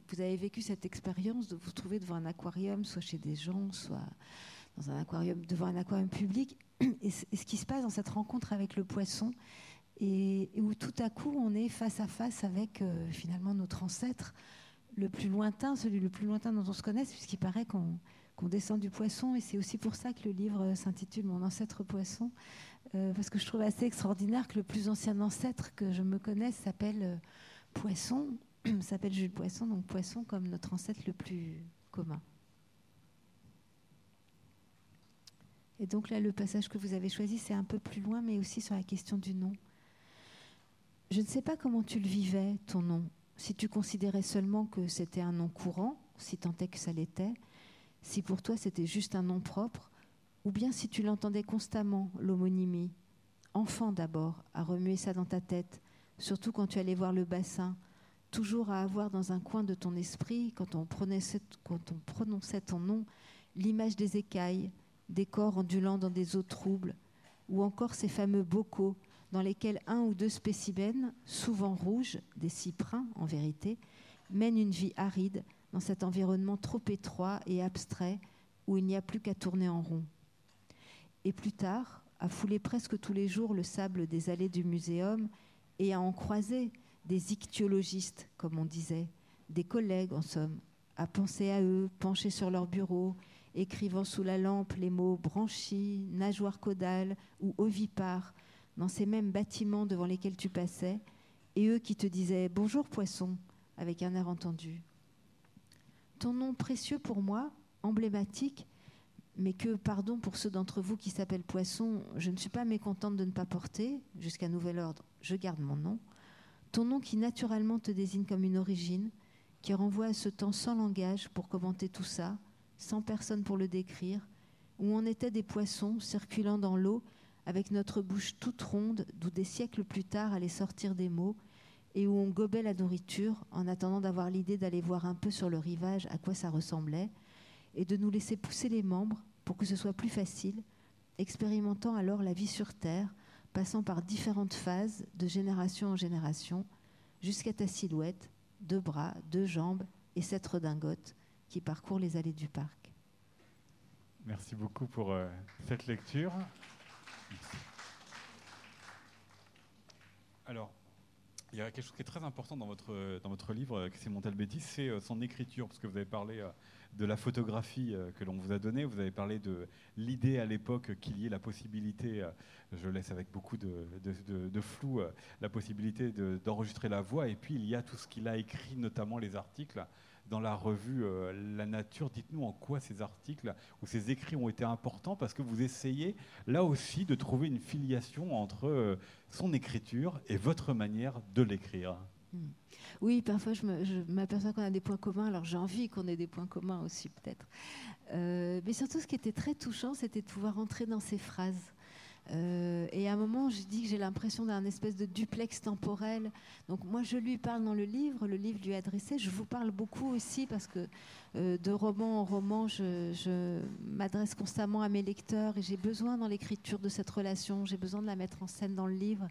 vous avez vécu cette expérience de vous trouver devant un aquarium, soit chez des gens, soit dans un aquarium, devant un aquarium public, et, ce qui se passe dans cette rencontre avec le poisson, et, où tout à coup on est face à face avec finalement notre ancêtre le plus lointain, celui le plus lointain dont on se connaisse, puisqu'il paraît qu'on qu'on descend du poisson. Et c'est aussi pour ça que le livre s'intitule Mon ancêtre poisson, euh, parce que je trouve assez extraordinaire que le plus ancien ancêtre que je me connaisse s'appelle euh, Poisson, s'appelle Jules Poisson, donc Poisson comme notre ancêtre le plus commun. Et donc là, le passage que vous avez choisi, c'est un peu plus loin, mais aussi sur la question du nom. Je ne sais pas comment tu le vivais, ton nom, si tu considérais seulement que c'était un nom courant, si tant est que ça l'était, si pour toi c'était juste un nom propre, ou bien si tu l'entendais constamment, l'homonymie. Enfant d'abord, à remuer ça dans ta tête, surtout quand tu allais voir le bassin, toujours à avoir dans un coin de ton esprit, quand on prononçait, ton nom, l'image des écailles, des corps ondulant dans des eaux troubles, ou encore ces fameux bocaux dans lesquels un ou deux spécimens, souvent rouges, des cyprins en vérité, mènent une vie aride dans cet environnement trop étroit et abstrait où il n'y a plus qu'à tourner en rond. Et plus tard, à fouler presque tous les jours le sable des allées du muséum et à en croiser des ichtyologistes, comme on disait, des collègues en somme, à penser à eux, penchés sur leur bureau, écrivant sous la lampe les mots branchis, nageoire caudale ou ovipare dans ces mêmes bâtiments devant lesquels tu passais, et eux qui te disaient Bonjour poisson, avec un air entendu. Ton nom précieux pour moi, emblématique, mais que, pardon pour ceux d'entre vous qui s'appellent Poisson, je ne suis pas mécontente de ne pas porter, jusqu'à nouvel ordre, je garde mon nom. Ton nom qui naturellement te désigne comme une origine, qui renvoie à ce temps sans langage pour commenter tout ça, sans personne pour le décrire, où on était des poissons circulant dans l'eau avec notre bouche toute ronde, d'où des siècles plus tard allaient sortir des mots, et où on gobait la nourriture en attendant d'avoir l'idée d'aller voir un peu sur le rivage à quoi ça ressemblait, et de nous laisser pousser les membres pour que ce soit plus facile, expérimentant alors la vie sur Terre, passant par différentes phases de génération en génération, jusqu'à ta silhouette, deux bras, deux jambes et cette redingote qui parcourt les allées du parc. Merci beaucoup pour euh, cette lecture. Alors, il y a quelque chose qui est très important dans votre, dans votre livre, euh, c'est Montalbetti, c'est euh, son écriture, parce que vous avez parlé de la photographie que l'on vous a donnée, vous avez parlé de l'idée à l'époque qu'il y ait la possibilité, je laisse avec beaucoup de, de, flou, la possibilité d'enregistrer la voix, et puis il y a tout ce qu'il a écrit, notamment les articles dans la revue euh, La Nature. Dites-nous en quoi ces articles ou ces écrits ont été importants parce que vous essayez là aussi de trouver une filiation entre euh, son écriture et votre manière de l'écrire. Hmm. Oui, parfois je m'aperçois qu'on a des points communs, alors j'ai envie qu'on ait des points communs aussi peut-être. Euh, mais surtout ce qui était très touchant, c'était de pouvoir entrer dans ces phrases. Euh, et à un moment, je dis que j'ai l'impression d'un espèce de duplex temporel. Donc moi, je lui parle dans le livre, le livre lui est adressé. Je vous parle beaucoup aussi parce que euh, de roman en roman, je, m'adresse constamment à mes lecteurs et j'ai besoin dans l'écriture de cette relation, j'ai besoin de la mettre en scène dans le livre.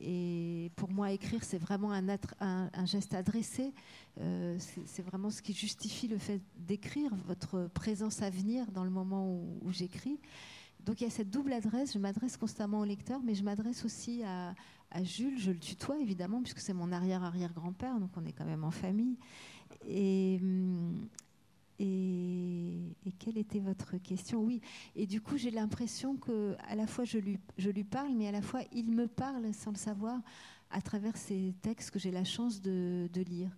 Et pour moi, écrire, c'est vraiment un, geste adressé. Euh, c'est vraiment ce qui justifie le fait d'écrire, votre présence à venir dans le moment où j'écris. Donc il y a cette double adresse, je m'adresse constamment au lecteur, mais je m'adresse aussi à, Jules, je le tutoie évidemment, puisque c'est mon arrière-arrière-grand-père, donc on est quand même en famille. Et, et, quelle était votre question? Oui, et du coup j'ai l'impression que à la fois je lui, je lui parle, mais à la fois il me parle sans le savoir à travers ces textes que j'ai la chance de, de lire.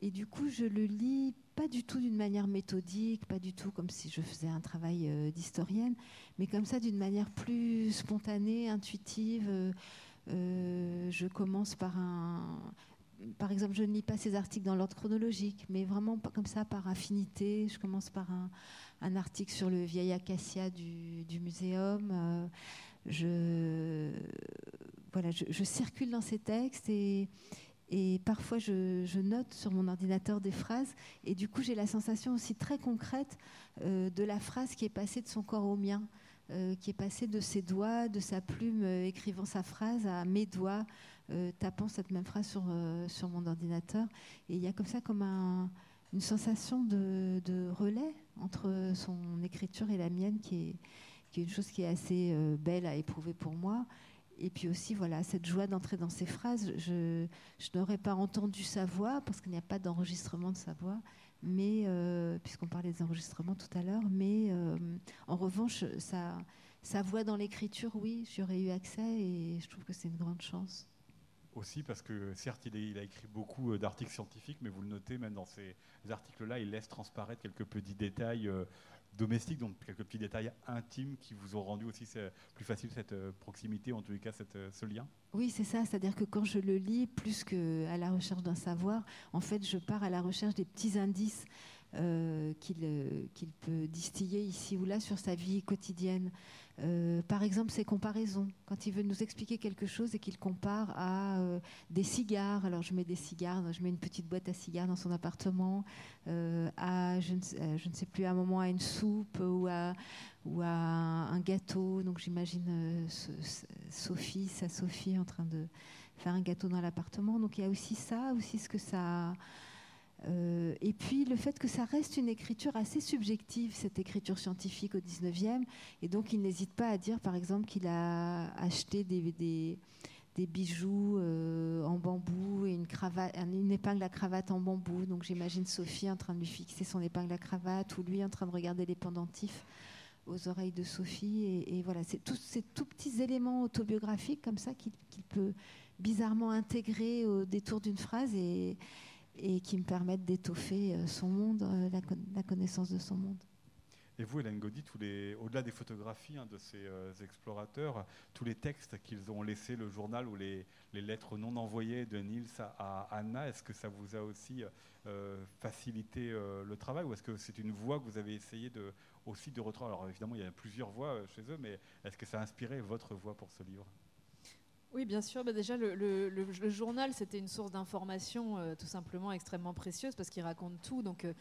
Et du coup, je le lis pas du tout d'une manière méthodique, pas du tout comme si je faisais un travail euh, d'historienne, mais comme ça d'une manière plus spontanée, intuitive. Euh, euh, je commence par un. Par exemple, je ne lis pas ces articles dans l'ordre chronologique, mais vraiment comme ça, par affinité. Je commence par un, article sur le vieil acacia du, du muséum. je, voilà, je, circule dans ces textes et, et parfois, je, note sur mon ordinateur des phrases. Et du coup, j'ai la sensation aussi très concrète euh, de la phrase qui est passée de son corps au mien, euh, qui est passée de ses doigts, de sa plume, euh, écrivant sa phrase, à mes doigts, tapant cette même phrase sur, sur mon ordinateur. Et il y a comme ça comme une sensation de, relais entre son écriture et la mienne, qui est, qui est une chose qui est assez belle à éprouver pour moi. Et puis aussi, voilà, cette joie d'entrer dans ces phrases. Je, n'aurais pas entendu sa voix parce qu'il n'y a pas d'enregistrement de sa voix, mais euh, puisqu'on parlait des enregistrements tout à l'heure. Mais euh, en revanche, sa, voix dans l'écriture, oui, j'aurais eu accès et je trouve que c'est une grande chance. Aussi parce que certes, il, il a écrit beaucoup euh, d'articles scientifiques, mais vous le notez, même dans ces articles-là, il laisse transparaître quelques petits détails domestique, donc quelques petits détails intimes qui vous ont rendu aussi plus facile cette euh, proximité, en tous les cas cette, euh, ce lien? Oui, c'est ça, c'est-à-dire que quand je le lis, plus qu'à la recherche d'un savoir, en fait, je pars à la recherche des petits indices euh, qu'il peut distiller ici ou là sur sa vie quotidienne. Euh, par exemple, ses comparaisons. Quand il veut nous expliquer quelque chose et qu'il compare à euh, des cigares, alors je mets des cigares, je mets une petite boîte à cigares dans son appartement, à je ne, sais plus, à un moment à une soupe ou à un gâteau. Donc j'imagine Sophie, sa Sophie en train de faire un gâteau dans l'appartement. Donc il y a aussi ça, aussi ce que ça euh, et puis le fait que ça reste une écriture assez subjective, cette écriture scientifique au 19e, et donc il n'hésite pas à dire par exemple qu'il a acheté des, bijoux en bambou et une épingle à cravate en bambou. Donc j'imagine Sophie en train de lui fixer son épingle à cravate ou lui en train de regarder les pendentifs aux oreilles de Sophie. Et, voilà, c'est tous ces tout petits éléments autobiographiques comme ça qu'il peut bizarrement intégrer au détour d'une phrase et, et qui me permettent d'étoffer euh, son monde, euh, la, connaissance de son monde. Et vous, Hélène Gaudy, au-delà des photographies hein, de ces euh, explorateurs, tous les textes qu'ils ont laissés, le journal ou les, lettres non envoyées de Niels à, Anna, est-ce que ça vous a aussi facilité le travail ou est-ce que c'est une voie que vous avez essayé aussi de retrouver Alors évidemment, il y a plusieurs voix chez eux, mais est-ce que ça a inspiré votre voix pour ce livre? Oui, bien sûr. Bah, déjà, le, journal, c'était une source d'information euh, tout simplement extrêmement précieuse parce qu'il raconte tout. Donc, euh,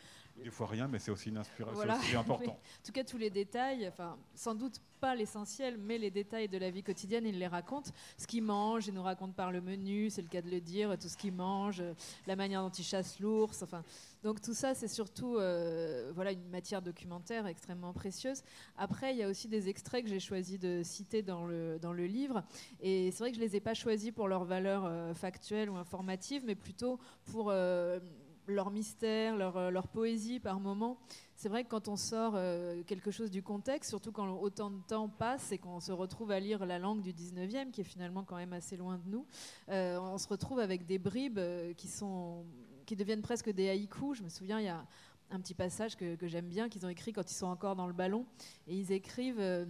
Des fois rien, mais c'est aussi une inspiration important. en tout cas, tous les détails, enfin, sans doute pas l'essentiel, mais les détails de la vie quotidienne, il les raconte. Ce qu'il mange, il nous raconte par le menu, c'est le cas de le dire, tout ce qu'il mange, la manière dont il chasse l'ours. Enfin, donc tout ça, c'est surtout euh, voilà, une matière documentaire extrêmement précieuse. Après, il y a aussi des extraits que j'ai choisi de citer dans le, dans le livre. Et c'est vrai que je ne les ai pas choisis pour leur valeur euh, factuelle ou informative, mais plutôt pour euh, leur mystère, leur, leur, poésie par moment. C'est vrai que quand on sort quelque chose du contexte, surtout quand autant de temps passe et qu'on se retrouve à lire la langue du 19e, qui est finalement quand même assez loin de nous, on se retrouve avec des bribes qui sont qui deviennent presque des haïkus. Je me souviens, il y a un petit passage que, j'aime bien qu'ils ont écrit quand ils sont encore dans le ballon. Et ils écrivent euh,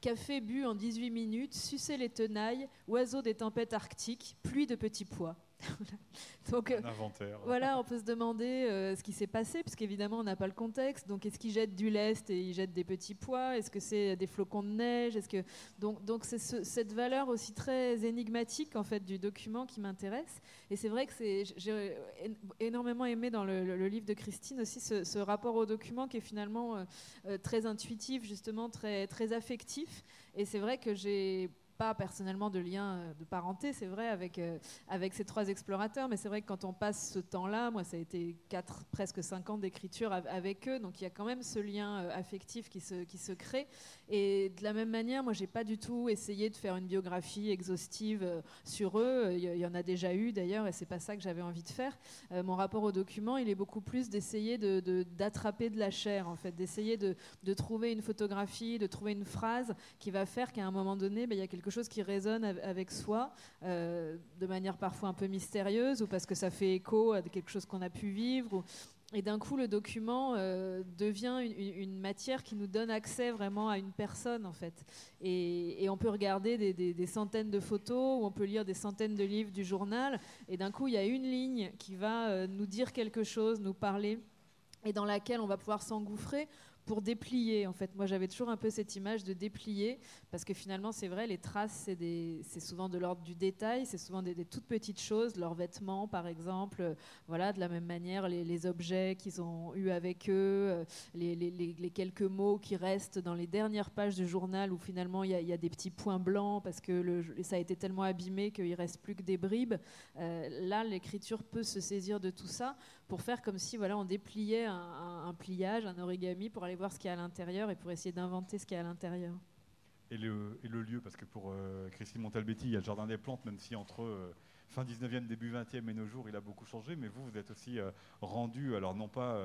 Café bu en 18 minutes, sucer les tenailles, oiseaux des tempêtes arctiques, pluie de petits pois. Donc, un inventaire. Voilà, on peut se demander euh, ce qui s'est passé, puisqu'évidemment, on n'a pas le contexte. Donc, est-ce qu'ils jettent du lest et ils jettent des petits pois? Est-ce que c'est des flocons de neige? Est-ce que donc, donc c'est cette valeur aussi très énigmatique en fait du document qui m'intéresse. Et c'est vrai que c'est j'ai énormément aimé dans le, livre de Christine aussi ce, rapport au document qui est finalement euh, euh, très intuitif, justement très très affectif. Et c'est vrai que j'ai pas personnellement de lien euh, de parenté, c'est vrai, avec, euh, avec ces trois explorateurs, mais c'est vrai que quand on passe ce temps-là, moi ça a été quatre, presque cinq ans d'écriture avec eux, donc il y a quand même ce lien euh, affectif qui se, qui se crée. Et de la même manière, moi j'ai pas du tout essayé de faire une biographie exhaustive sur eux, il y, en a déjà eu d'ailleurs, et c'est pas ça que j'avais envie de faire. mon rapport au document, il est beaucoup plus d'essayer d'attraper de, de, la chair, en fait, d'essayer de, de, trouver une photographie, de trouver une phrase qui va faire qu'à un moment donné, ben, il y a quelque chose qui résonne avec soi, euh, de manière parfois un peu mystérieuse, ou parce que ça fait écho à quelque chose qu'on a pu vivre. Et d'un coup, le document euh, devient une, matière qui nous donne accès vraiment à une personne, en fait. Et, on peut regarder des, centaines de photos, ou on peut lire des centaines de livres du journal, et d'un coup, il y a une ligne qui va euh, nous dire quelque chose, nous parler, et dans laquelle on va pouvoir s'engouffrer pour déplier. En fait, moi, j'avais toujours un peu cette image de déplier, parce que finalement, c'est vrai, les traces, c'est souvent de l'ordre du détail, c'est souvent des, toutes petites choses, leurs vêtements, par exemple. Euh, voilà, de la même manière, les, objets qu'ils ont eus avec eux, euh, les, quelques mots qui restent dans les dernières pages du journal, où finalement, il y, a des petits points blancs, parce que ça a été tellement abîmé qu'il reste plus que des bribes. Euh, là, l'écriture peut se saisir de tout ça pour faire comme si voilà, on dépliait un, pliage, un origami pour aller voir ce qu'il y a à l'intérieur et pour essayer d'inventer ce qu'il y a à l'intérieur. Et le, lieu, parce que pour euh, Christine Montalbetti, il y a le Jardin des Plantes, même si entre euh, fin 19e, début 20e et nos jours, il a beaucoup changé, mais vous, vous êtes aussi euh, rendu, alors non pas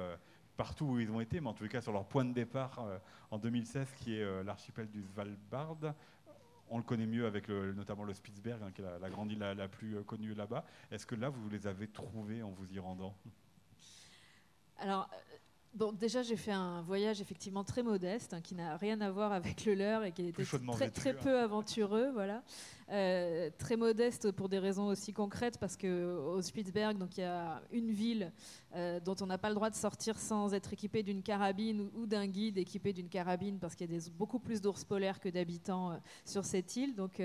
partout où ils ont été, mais en les cas sur leur point de départ en 2016, qui est l'archipel du Svalbard. On le connaît mieux avec notamment le Spitzberg, hein, qui est la, grande île la plus connue là-bas. Est-ce que là, vous les avez trouvés en vous y rendant? Alors, Bon, déjà, j'ai fait un voyage effectivement très modeste, hein, qui n'a rien à voir avec le leur et qui était très, très peu aventureux, voilà. Euh, très modeste pour des raisons aussi concrètes, parce qu'au Spitzberg, donc il y a une ville euh, dont on n'a pas le droit de sortir sans être équipé d'une carabine ou, d'un guide équipé d'une carabine, parce qu'il y a des, beaucoup plus d'ours polaires que d'habitants euh, sur cette île. Donc,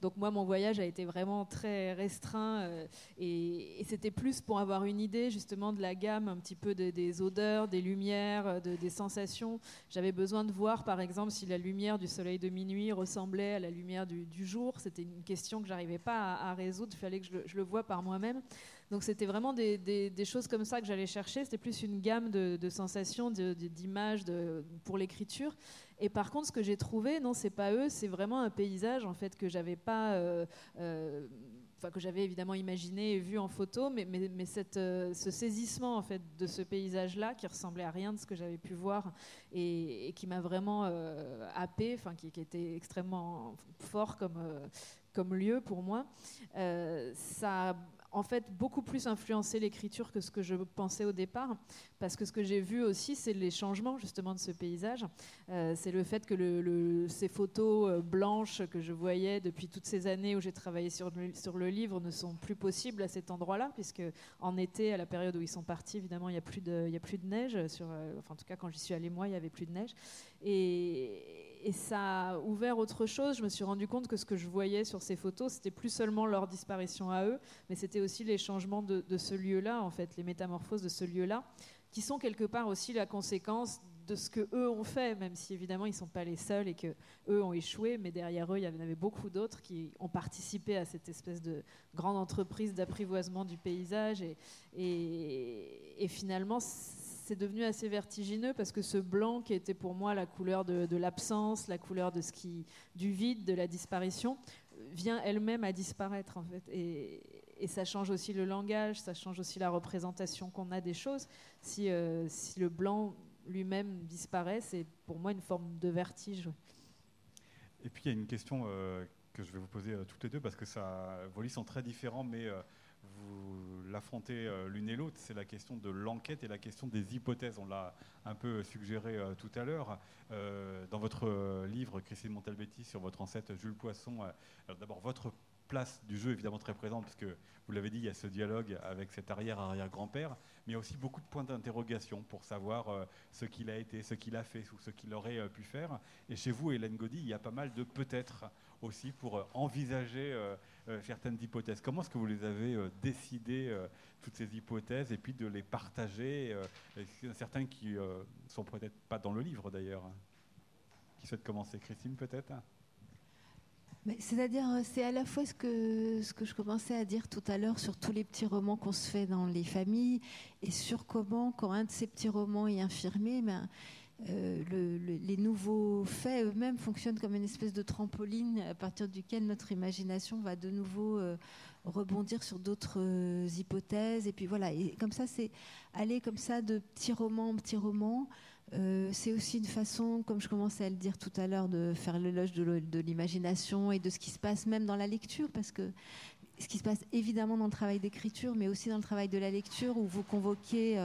donc moi, mon voyage a été vraiment très restreint et, c'était plus pour avoir une idée justement de la gamme un petit peu des odeurs, des lumières, des sensations. J'avais besoin de voir, par exemple, si la lumière du soleil de minuit ressemblait à la lumière du, du jour. C'était une question que j'arrivais pas à, résoudre. Il fallait que je le, vois par moi-même. Donc c'était vraiment des, choses comme ça que j'allais chercher. C'était plus une gamme de, sensations, d'images pour l'écriture. Et par contre, ce que j'ai trouvé, non, c'est pas eux, c'est vraiment un paysage en fait que j'avais pas. Euh, euh, Enfin, que j'avais évidemment imaginé et vu en photo, mais, mais, cette, euh, ce saisissement en fait de ce paysage-là qui ressemblait à rien de ce que j'avais pu voir et, qui m'a vraiment happé, enfin qui, qui, était extrêmement fort comme, comme lieu pour moi, ça en fait beaucoup plus influencé l'écriture que ce que je pensais au départ, parce que ce que j'ai vu aussi, c'est les changements justement de ce paysage. Euh, c'est le fait que ces photos euh, blanches que je voyais depuis toutes ces années où j'ai travaillé sur le, livre ne sont plus possibles à cet endroit-là, puisque en été, à la période où ils sont partis, évidemment, il n'y a, plus de, a neige. Euh, enfin, en tout cas, quand j'y suis allée moi, il n'y avait plus de neige. Et, et ça a ouvert autre chose. Je me suis rendu compte que ce que je voyais sur ces photos, c'était plus seulement leur disparition à eux, mais c'était aussi les changements de, ce lieu-là, en fait, les métamorphoses de ce lieu-là, qui sont quelque part aussi la conséquence de ce que eux ont fait, même si évidemment ils ne sont pas les seuls et que eux ont échoué, mais derrière eux il y en avait beaucoup d'autres qui ont participé à cette espèce de grande entreprise d'apprivoisement du paysage et, et, et finalement c'est devenu assez vertigineux parce que ce blanc qui était pour moi la couleur de, l'absence, la couleur de ce qui, du vide, de la disparition, vient elle-même à disparaître en fait. Et, ça change aussi le langage, ça change aussi la représentation qu'on a des choses. Si, euh, le blanc lui-même disparaît, c'est pour moi une forme de vertige. Et puis il y a une question euh, que je vais vous poser euh, toutes les deux parce que ça, vos livres sont très différents, mais vous l'affrontez euh, l'une et l'autre, c'est la question de l'enquête et la question des hypothèses. On l'a un peu suggéré euh, tout à l'heure. Euh, dans votre livre, Christine Montalbetti, sur votre ancêtre Jules Poisson, d'abord votre place du jeu évidemment très présente, parce que vous l'avez dit, il y a ce dialogue avec cet arrière-arrière-grand-père, mais il y a aussi beaucoup de points d'interrogation pour savoir ce qu'il a été, ce qu'il a fait ou ce qu'il aurait pu faire. Et chez vous, Hélène Gaudy, il y a pas mal de peut-être aussi pour envisager euh, certaines hypothèses. Comment est-ce que vous les avez euh, décidées, euh, toutes ces hypothèses, et puis de les partager Certains qui sont peut-être pas dans le livre d'ailleurs. Hein. Qui souhaite commencer? Christine peut-être? C'est-à-dire, c'est à la fois ce que, ce que je commençais à dire tout à l'heure sur tous les petits romans qu'on se fait dans les familles et sur comment, quand un de ces petits romans est infirmé, ben, euh, les nouveaux faits eux-mêmes fonctionnent comme une espèce de trampoline à partir duquel notre imagination va de nouveau euh, rebondir sur d'autres euh, hypothèses. Et puis voilà, et comme ça, c'est aller comme ça de petit roman en petit roman. c'est aussi une façon, comme je commençais à le dire tout à l'heure, de faire l'éloge de l'imagination et de ce qui se passe même dans la lecture, parce que ce qui se passe évidemment dans le travail d'écriture, mais aussi dans le travail de la lecture, où vous convoquez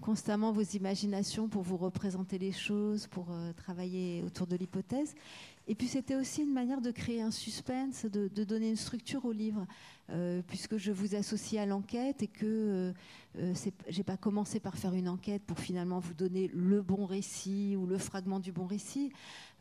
constamment vos imaginations pour vous représenter les choses, pour euh, travailler autour de l'hypothèse. Et puis c'était aussi une manière de créer un suspense, de, donner une structure au livre, euh, puisque je vous associe à l'enquête et que euh, euh j'ai pas commencé par faire une enquête pour finalement vous donner le bon récit ou le fragment du bon récit.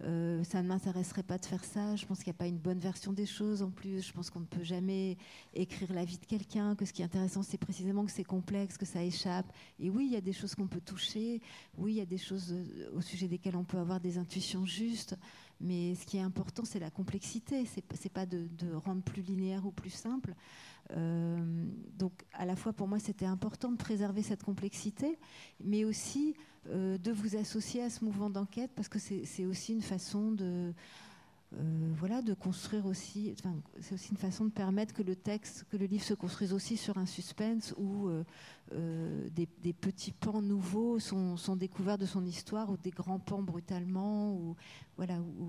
Euh, ça ne m'intéresserait pas de faire ça. Je pense qu'il n'y a pas une bonne version des choses en plus. Je pense qu'on ne peut jamais écrire la vie de quelqu'un, que ce qui est intéressant, c'est précisément que c'est complexe, que ça échappe. Et oui, il y a des choses qu'on peut toucher. Oui, il y a des choses au sujet desquelles on peut avoir des intuitions justes. Mais ce qui est important, c'est la complexité. C'est pas de, rendre plus linéaire ou plus simple. Euh, donc, à la fois, pour moi, c'était important de préserver cette complexité, mais aussi euh, de vous associer à ce mouvement d'enquête, parce que c'est aussi une façon de euh, voilà, de construire aussi, c'est aussi une façon de permettre que le texte, que le livre se construise aussi sur un suspense où des, petits pans nouveaux sont, découverts de son histoire ou des grands pans brutalement, ou voilà, où,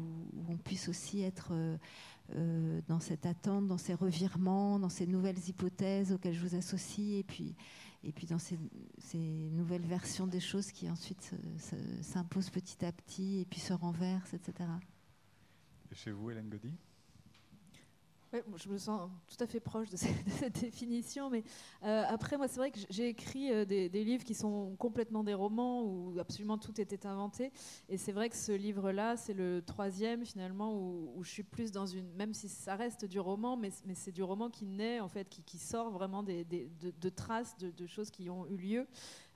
on puisse aussi être dans cette attente, dans ces revirements, dans ces nouvelles hypothèses auxquelles je vous associe, et puis, et puis dans ces, nouvelles versions des choses qui ensuite s'imposent petit à petit et puis se renversent, etc chez vous, Hélène Je me sens tout à fait proche de cette, définition, mais euh, après, moi, c'est vrai que j'ai écrit euh, des, livres qui sont complètement des romans où absolument tout était inventé. Et c'est vrai que ce livre-là, c'est le troisième finalement où, je suis plus dans une, même si ça reste du roman, mais, c'est du roman qui naît en fait, qui, qui sort vraiment des, de, traces de, choses qui ont eu lieu.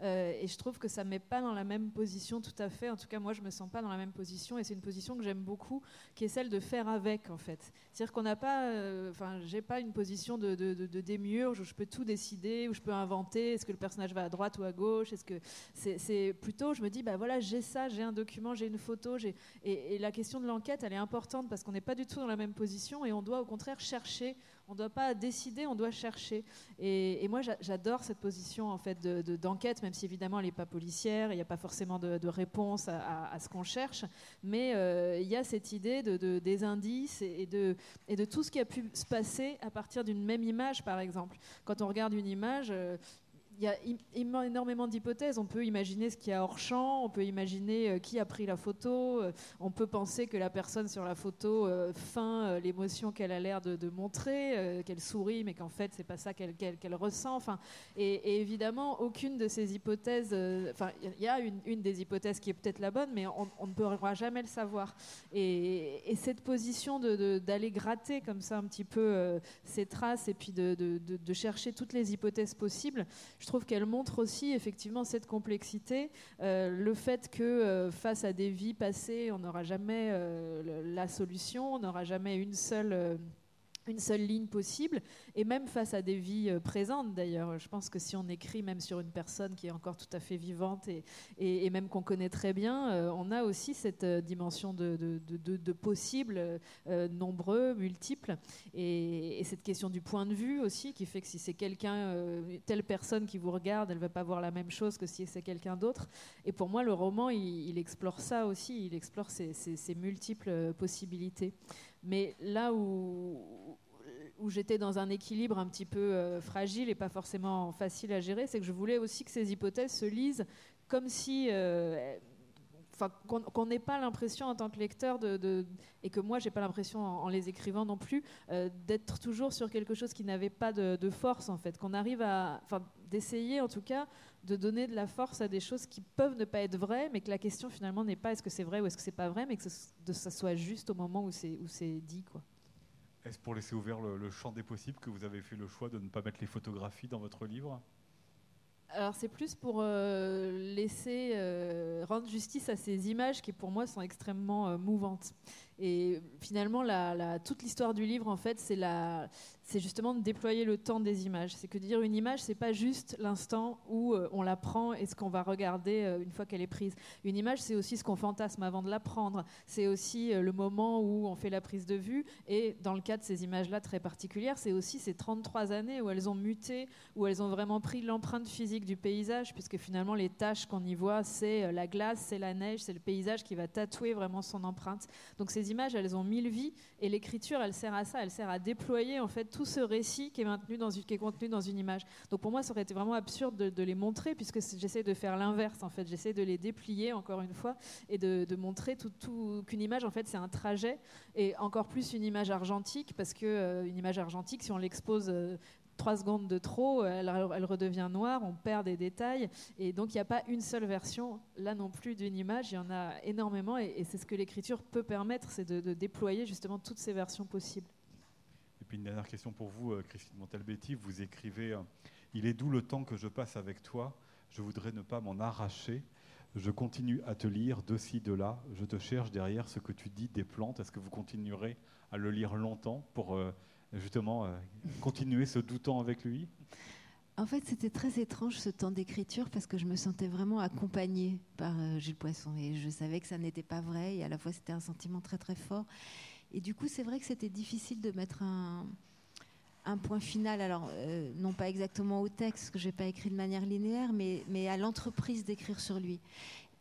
Euh, et je trouve que ça ne met pas dans la même position tout à fait. En tout cas, moi, je me sens pas dans la même position. Et c'est une position que j'aime beaucoup, qui est celle de faire avec, en fait. C'est-à-dire qu'on n'a pas, euh, enfin, j'ai pas une position de, de, où je peux tout décider, où je peux inventer. Est-ce que le personnage va à droite ou à gauche Est-ce que c'est plutôt, je me dis, bah voilà, j'ai ça, j'ai un document, j'ai une photo, et la question de l'enquête, elle est importante parce qu'on n'est pas du tout dans la même position et on doit au contraire chercher on ne doit pas décider, on doit chercher. Et, moi, j'adore cette position en fait d'enquête, même si évidemment elle n'est pas policière, il n'y a pas forcément de, réponse à, ce qu'on cherche, mais euh, il y a cette idée de, des indices et de, et de tout ce qui a pu se passer à partir d'une même image, par exemple. Quand on regarde une image, euh, il y a énormément d'hypothèses. On peut imaginer ce qu'il y a hors champ, on peut imaginer euh, qui a pris la photo, euh, on peut penser que la personne sur la photo euh, feint l'émotion qu'elle a l'air de, montrer, qu'elle sourit, mais qu'en fait c'est pas ça qu'elle ressent. Enfin, et, évidemment, aucune de ces hypothèses, enfin, il y a une, des hypothèses qui est peut-être la bonne, mais on, ne pourra jamais le savoir. Et, cette position d'aller gratter comme ça un petit peu ces traces et puis de, de, chercher toutes les hypothèses possibles, je trouve qu'elle montre aussi effectivement cette complexité, euh, le fait que euh, face à des vies passées, on n'aura jamais euh, la solution, on n'aura jamais une seule une seule ligne possible, et même face à des vies euh, présentes d'ailleurs. Je pense que si on écrit même sur une personne qui est encore tout à fait vivante et, et, même qu'on connaît très bien, euh, on a aussi cette euh, dimension de, de, de, possibles, nombreux, multiples, et, cette question du point de vue aussi, qui fait que si c'est quelqu'un, telle personne qui vous regarde, elle va pas voir la même chose que si c'est quelqu'un d'autre. Et pour moi, le roman, il, explore ça aussi, il explore ces, ces multiples possibilités. Mais là où, où j'étais dans un équilibre un petit peu euh, fragile et pas forcément facile à gérer, c'est que je voulais aussi que ces hypothèses se lisent comme si... Euh, qu'on n'ait pas l'impression en tant que lecteur de, et que moi j'ai pas l'impression en, les écrivant non plus euh, d'être toujours sur quelque chose qui n'avait pas de, force en fait. Qu'on arrive à enfin d'essayer en tout cas de donner de la force à des choses qui peuvent ne pas être vraies mais que la question finalement n'est pas est-ce que c'est vrai ou est-ce que c'est pas vrai mais que ça soit juste au moment où c'est dit quoi est-ce pour laisser ouvert le, champ des possibles que vous avez fait le choix de ne pas mettre les photographies dans votre livre alors c'est plus pour euh, laisser euh, rendre justice à ces images qui pour moi sont extrêmement euh, mouvantes. Et finalement, toute l'histoire du livre, en fait, c'est justement de déployer le temps des images. C'est que dire une image, c'est pas juste l'instant où euh, on la prend et ce qu'on va regarder euh, une fois qu'elle est prise. Une image, c'est aussi ce qu'on fantasme avant de la prendre. C'est aussi euh, le moment où on fait la prise de vue. Et dans le cas de ces images-là très particulières, c'est aussi ces 33 années où elles ont muté, où elles ont vraiment pris l'empreinte physique du paysage, puisque finalement les tâches qu'on y voit, c'est la glace, c'est la neige, c'est le paysage qui va tatouer vraiment son empreinte. Donc ces images, elles ont mille vies, et l'écriture, elle sert à ça, elle sert à déployer en fait tout ce récit qui est, dans une, qui est contenu dans une image. Donc pour moi, ça aurait été vraiment absurde de, les montrer, puisque j'essaie de faire l'inverse, en fait. J'essaie de les déplier, encore une fois, et de, montrer tout, qu'une image, en fait, c'est un trajet, et encore plus une image argentique, parce que euh, une image argentique, si on l'expose euh, trois secondes de trop, elle, redevient noire, on perd des détails. Et donc, il n'y a pas une seule version, là non plus, d'une image. Il y en a énormément. Et, c'est ce que l'écriture peut permettre, c'est de, déployer justement toutes ces versions possibles puis une dernière question pour vous, euh, Christine Montalbetti. Vous écrivez euh, Il est doux le temps que je passe avec toi. Je voudrais ne pas m'en arracher. Je continue à te lire de ci, de là. Je te cherche derrière ce que tu dis des plantes. Est-ce que vous continuerez à le lire longtemps pour euh, justement continuer ce temps avec lui en fait, c'était très étrange ce temps d'écriture parce que je me sentais vraiment accompagnée par Gilles Poisson et je savais que ça n'était pas vrai et à la fois c'était un sentiment très très fort. Et du coup, c'est vrai que c'était difficile de mettre un, point final, alors euh, non pas exactement au texte, que je n'ai pas écrit de manière linéaire, mais à l'entreprise d'écrire sur lui.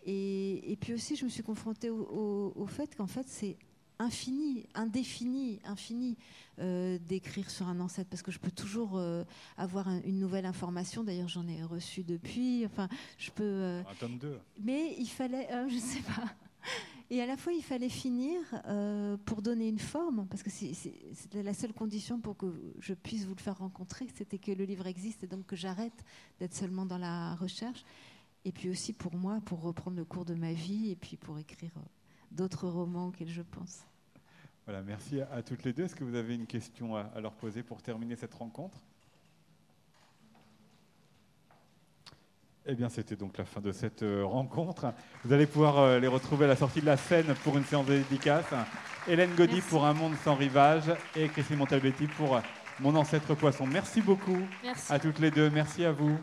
Et, puis aussi, je me suis confrontée au, fait qu'en fait, c'est infini, indéfini, infini euh, d'écrire sur un ancêtre, parce que je peux toujours euh, avoir une nouvelle information. D'ailleurs, j'en ai reçu depuis. Enfin, je peux. un tome 2. Mais il fallait, je ne sais pas. Et à la fois, il fallait finir euh, pour donner une forme, parce que c'était la seule condition pour que je puisse vous le faire rencontrer, c'était que le livre existe et donc que j'arrête d'être seulement dans la recherche. Et puis aussi pour moi, pour reprendre le cours de ma vie et puis pour écrire euh, d'autres romans auxquels je pense. Voilà, merci à, toutes les deux. Est-ce que vous avez une question à leur poser pour terminer cette rencontre? Eh bien, c'était donc la fin de cette euh, rencontre. Vous allez pouvoir euh, les retrouver à la sortie de la scène pour une séance de dédicace. Hélène Gaudy pour Un monde sans rivage et Christine Montalbetti pour Mon ancêtre poisson. Merci beaucoup à toutes les deux. Merci à vous.